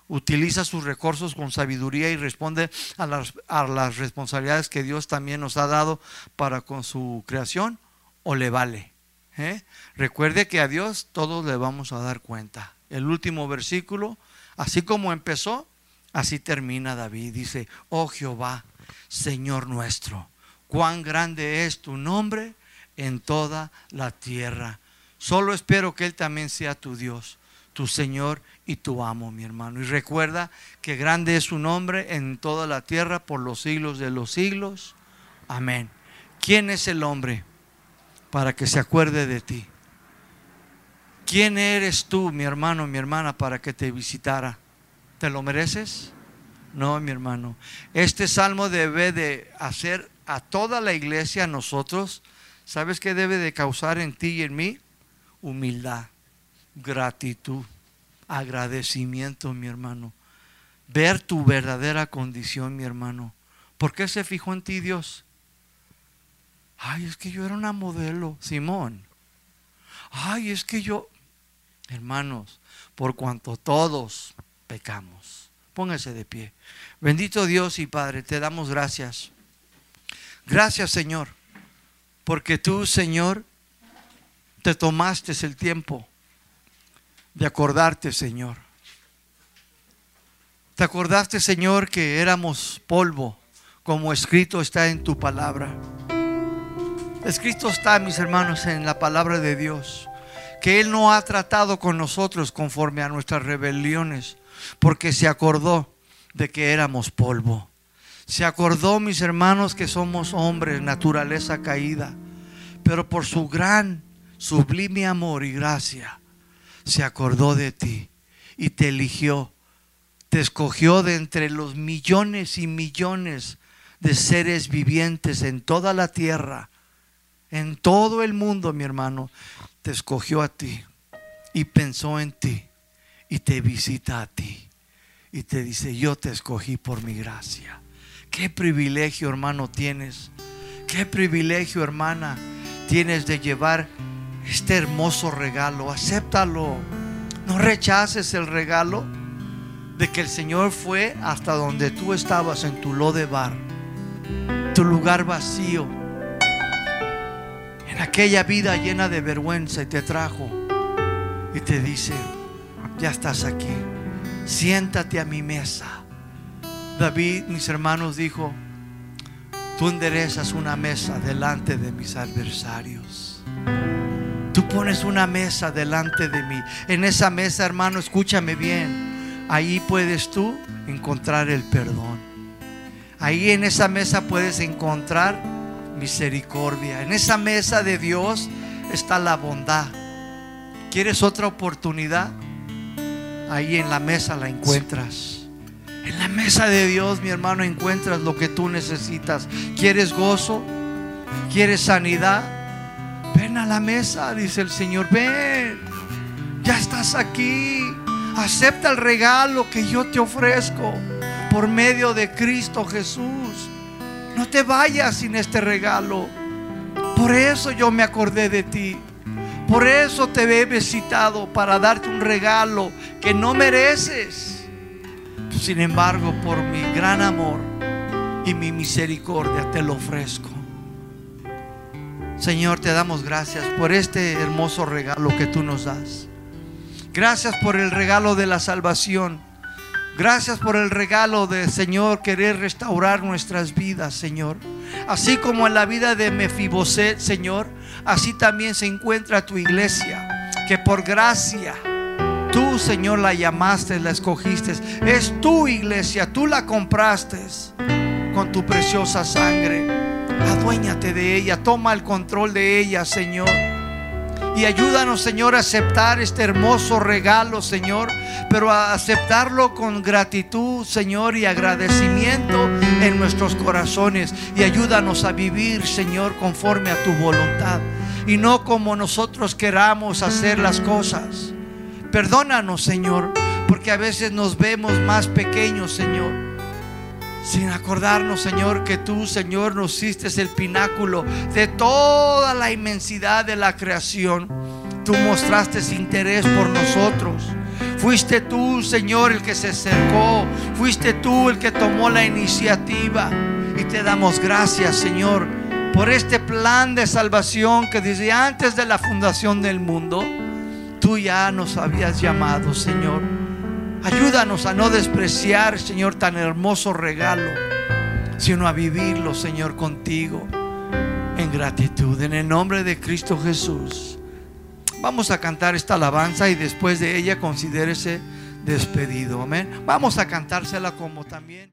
Speaker 1: Utiliza sus recursos con sabiduría y responde a las, a las responsabilidades que Dios también nos ha dado para con su creación o le vale. ¿Eh? Recuerde que a Dios todos le vamos a dar cuenta. El último versículo, así como empezó, Así termina David. Dice, oh Jehová, Señor nuestro, cuán grande es tu nombre en toda la tierra. Solo espero que Él también sea tu Dios, tu Señor y tu amo, mi hermano. Y recuerda que grande es su nombre en toda la tierra por los siglos de los siglos. Amén. ¿Quién es el hombre para que se acuerde de ti? ¿Quién eres tú, mi hermano, mi hermana, para que te visitara? ¿Te lo mereces? No, mi hermano. Este salmo debe de hacer a toda la iglesia, a nosotros, ¿sabes qué debe de causar en ti y en mí? Humildad, gratitud, agradecimiento, mi hermano. Ver tu verdadera condición, mi hermano. ¿Por qué se fijó en ti Dios? Ay, es que yo era una modelo, Simón. Ay, es que yo, hermanos, por cuanto todos pecamos. Póngase de pie. Bendito Dios y Padre, te damos gracias. Gracias Señor, porque tú Señor te tomaste el tiempo de acordarte Señor. Te acordaste Señor que éramos polvo, como escrito está en tu palabra. Escrito está, mis hermanos, en la palabra de Dios, que Él no ha tratado con nosotros conforme a nuestras rebeliones, porque se acordó de que éramos polvo. Se acordó, mis hermanos, que somos hombres, naturaleza caída, pero por su gran, sublime amor y gracia, se acordó de ti y te eligió, te escogió de entre los millones y millones de seres vivientes en toda la tierra, en todo el mundo, mi hermano, te escogió a ti y pensó en ti y te visita a ti y te dice, yo te escogí por mi gracia. Qué privilegio, hermano, tienes. Qué privilegio, hermana, tienes de llevar este hermoso regalo. Acéptalo. No rechaces el regalo de que el Señor fue hasta donde tú estabas en tu bar tu lugar vacío, en aquella vida llena de vergüenza y te trajo y te dice, ya estás aquí, siéntate a mi mesa David, mis hermanos, dijo, tú enderezas una mesa delante de mis adversarios. Tú pones una mesa delante de mí. En esa mesa, hermano, escúchame bien. Ahí puedes tú encontrar el perdón. Ahí en esa mesa puedes encontrar misericordia. En esa mesa de Dios está la bondad. ¿Quieres otra oportunidad? Ahí en la mesa la encuentras. En la mesa de Dios, mi hermano, encuentras lo que tú necesitas. ¿Quieres gozo? ¿Quieres sanidad? Ven a la mesa, dice el Señor. Ven, ya estás aquí. Acepta el regalo que yo te ofrezco por medio de Cristo Jesús. No te vayas sin este regalo. Por eso yo me acordé de ti. Por eso te he visitado para darte un regalo que no mereces sin embargo, por mi gran amor y mi misericordia te lo ofrezco. Señor, te damos gracias por este hermoso regalo que tú nos das. Gracias por el regalo de la salvación. Gracias por el regalo de Señor querer restaurar nuestras vidas, Señor. Así como en la vida de Mefiboset, Señor, así también se encuentra tu iglesia, que por gracia Tú, Señor, la llamaste, la escogiste. Es tu iglesia, tú la compraste con tu preciosa sangre. Aduéñate de ella, toma el control de ella, Señor. Y ayúdanos, Señor, a aceptar este hermoso regalo, Señor, pero a aceptarlo con gratitud, Señor, y agradecimiento en nuestros corazones. Y ayúdanos a vivir, Señor, conforme a tu voluntad. Y no como nosotros queramos hacer las cosas. Perdónanos, Señor, porque a veces nos vemos más pequeños, Señor. Sin acordarnos, Señor, que tú, Señor, nos hiciste el pináculo de toda la inmensidad de la creación. Tú mostraste interés por nosotros. Fuiste tú, Señor, el que se acercó. Fuiste tú el que tomó la iniciativa. Y te damos gracias, Señor, por este plan de salvación que desde antes de la fundación del mundo tú ya nos habías llamado, Señor. Ayúdanos a no despreciar, Señor, tan hermoso regalo, sino a vivirlo, Señor, contigo en gratitud. En el nombre de Cristo Jesús. Vamos a cantar esta alabanza y después de ella considérese despedido. Amén. Vamos a cantársela como también.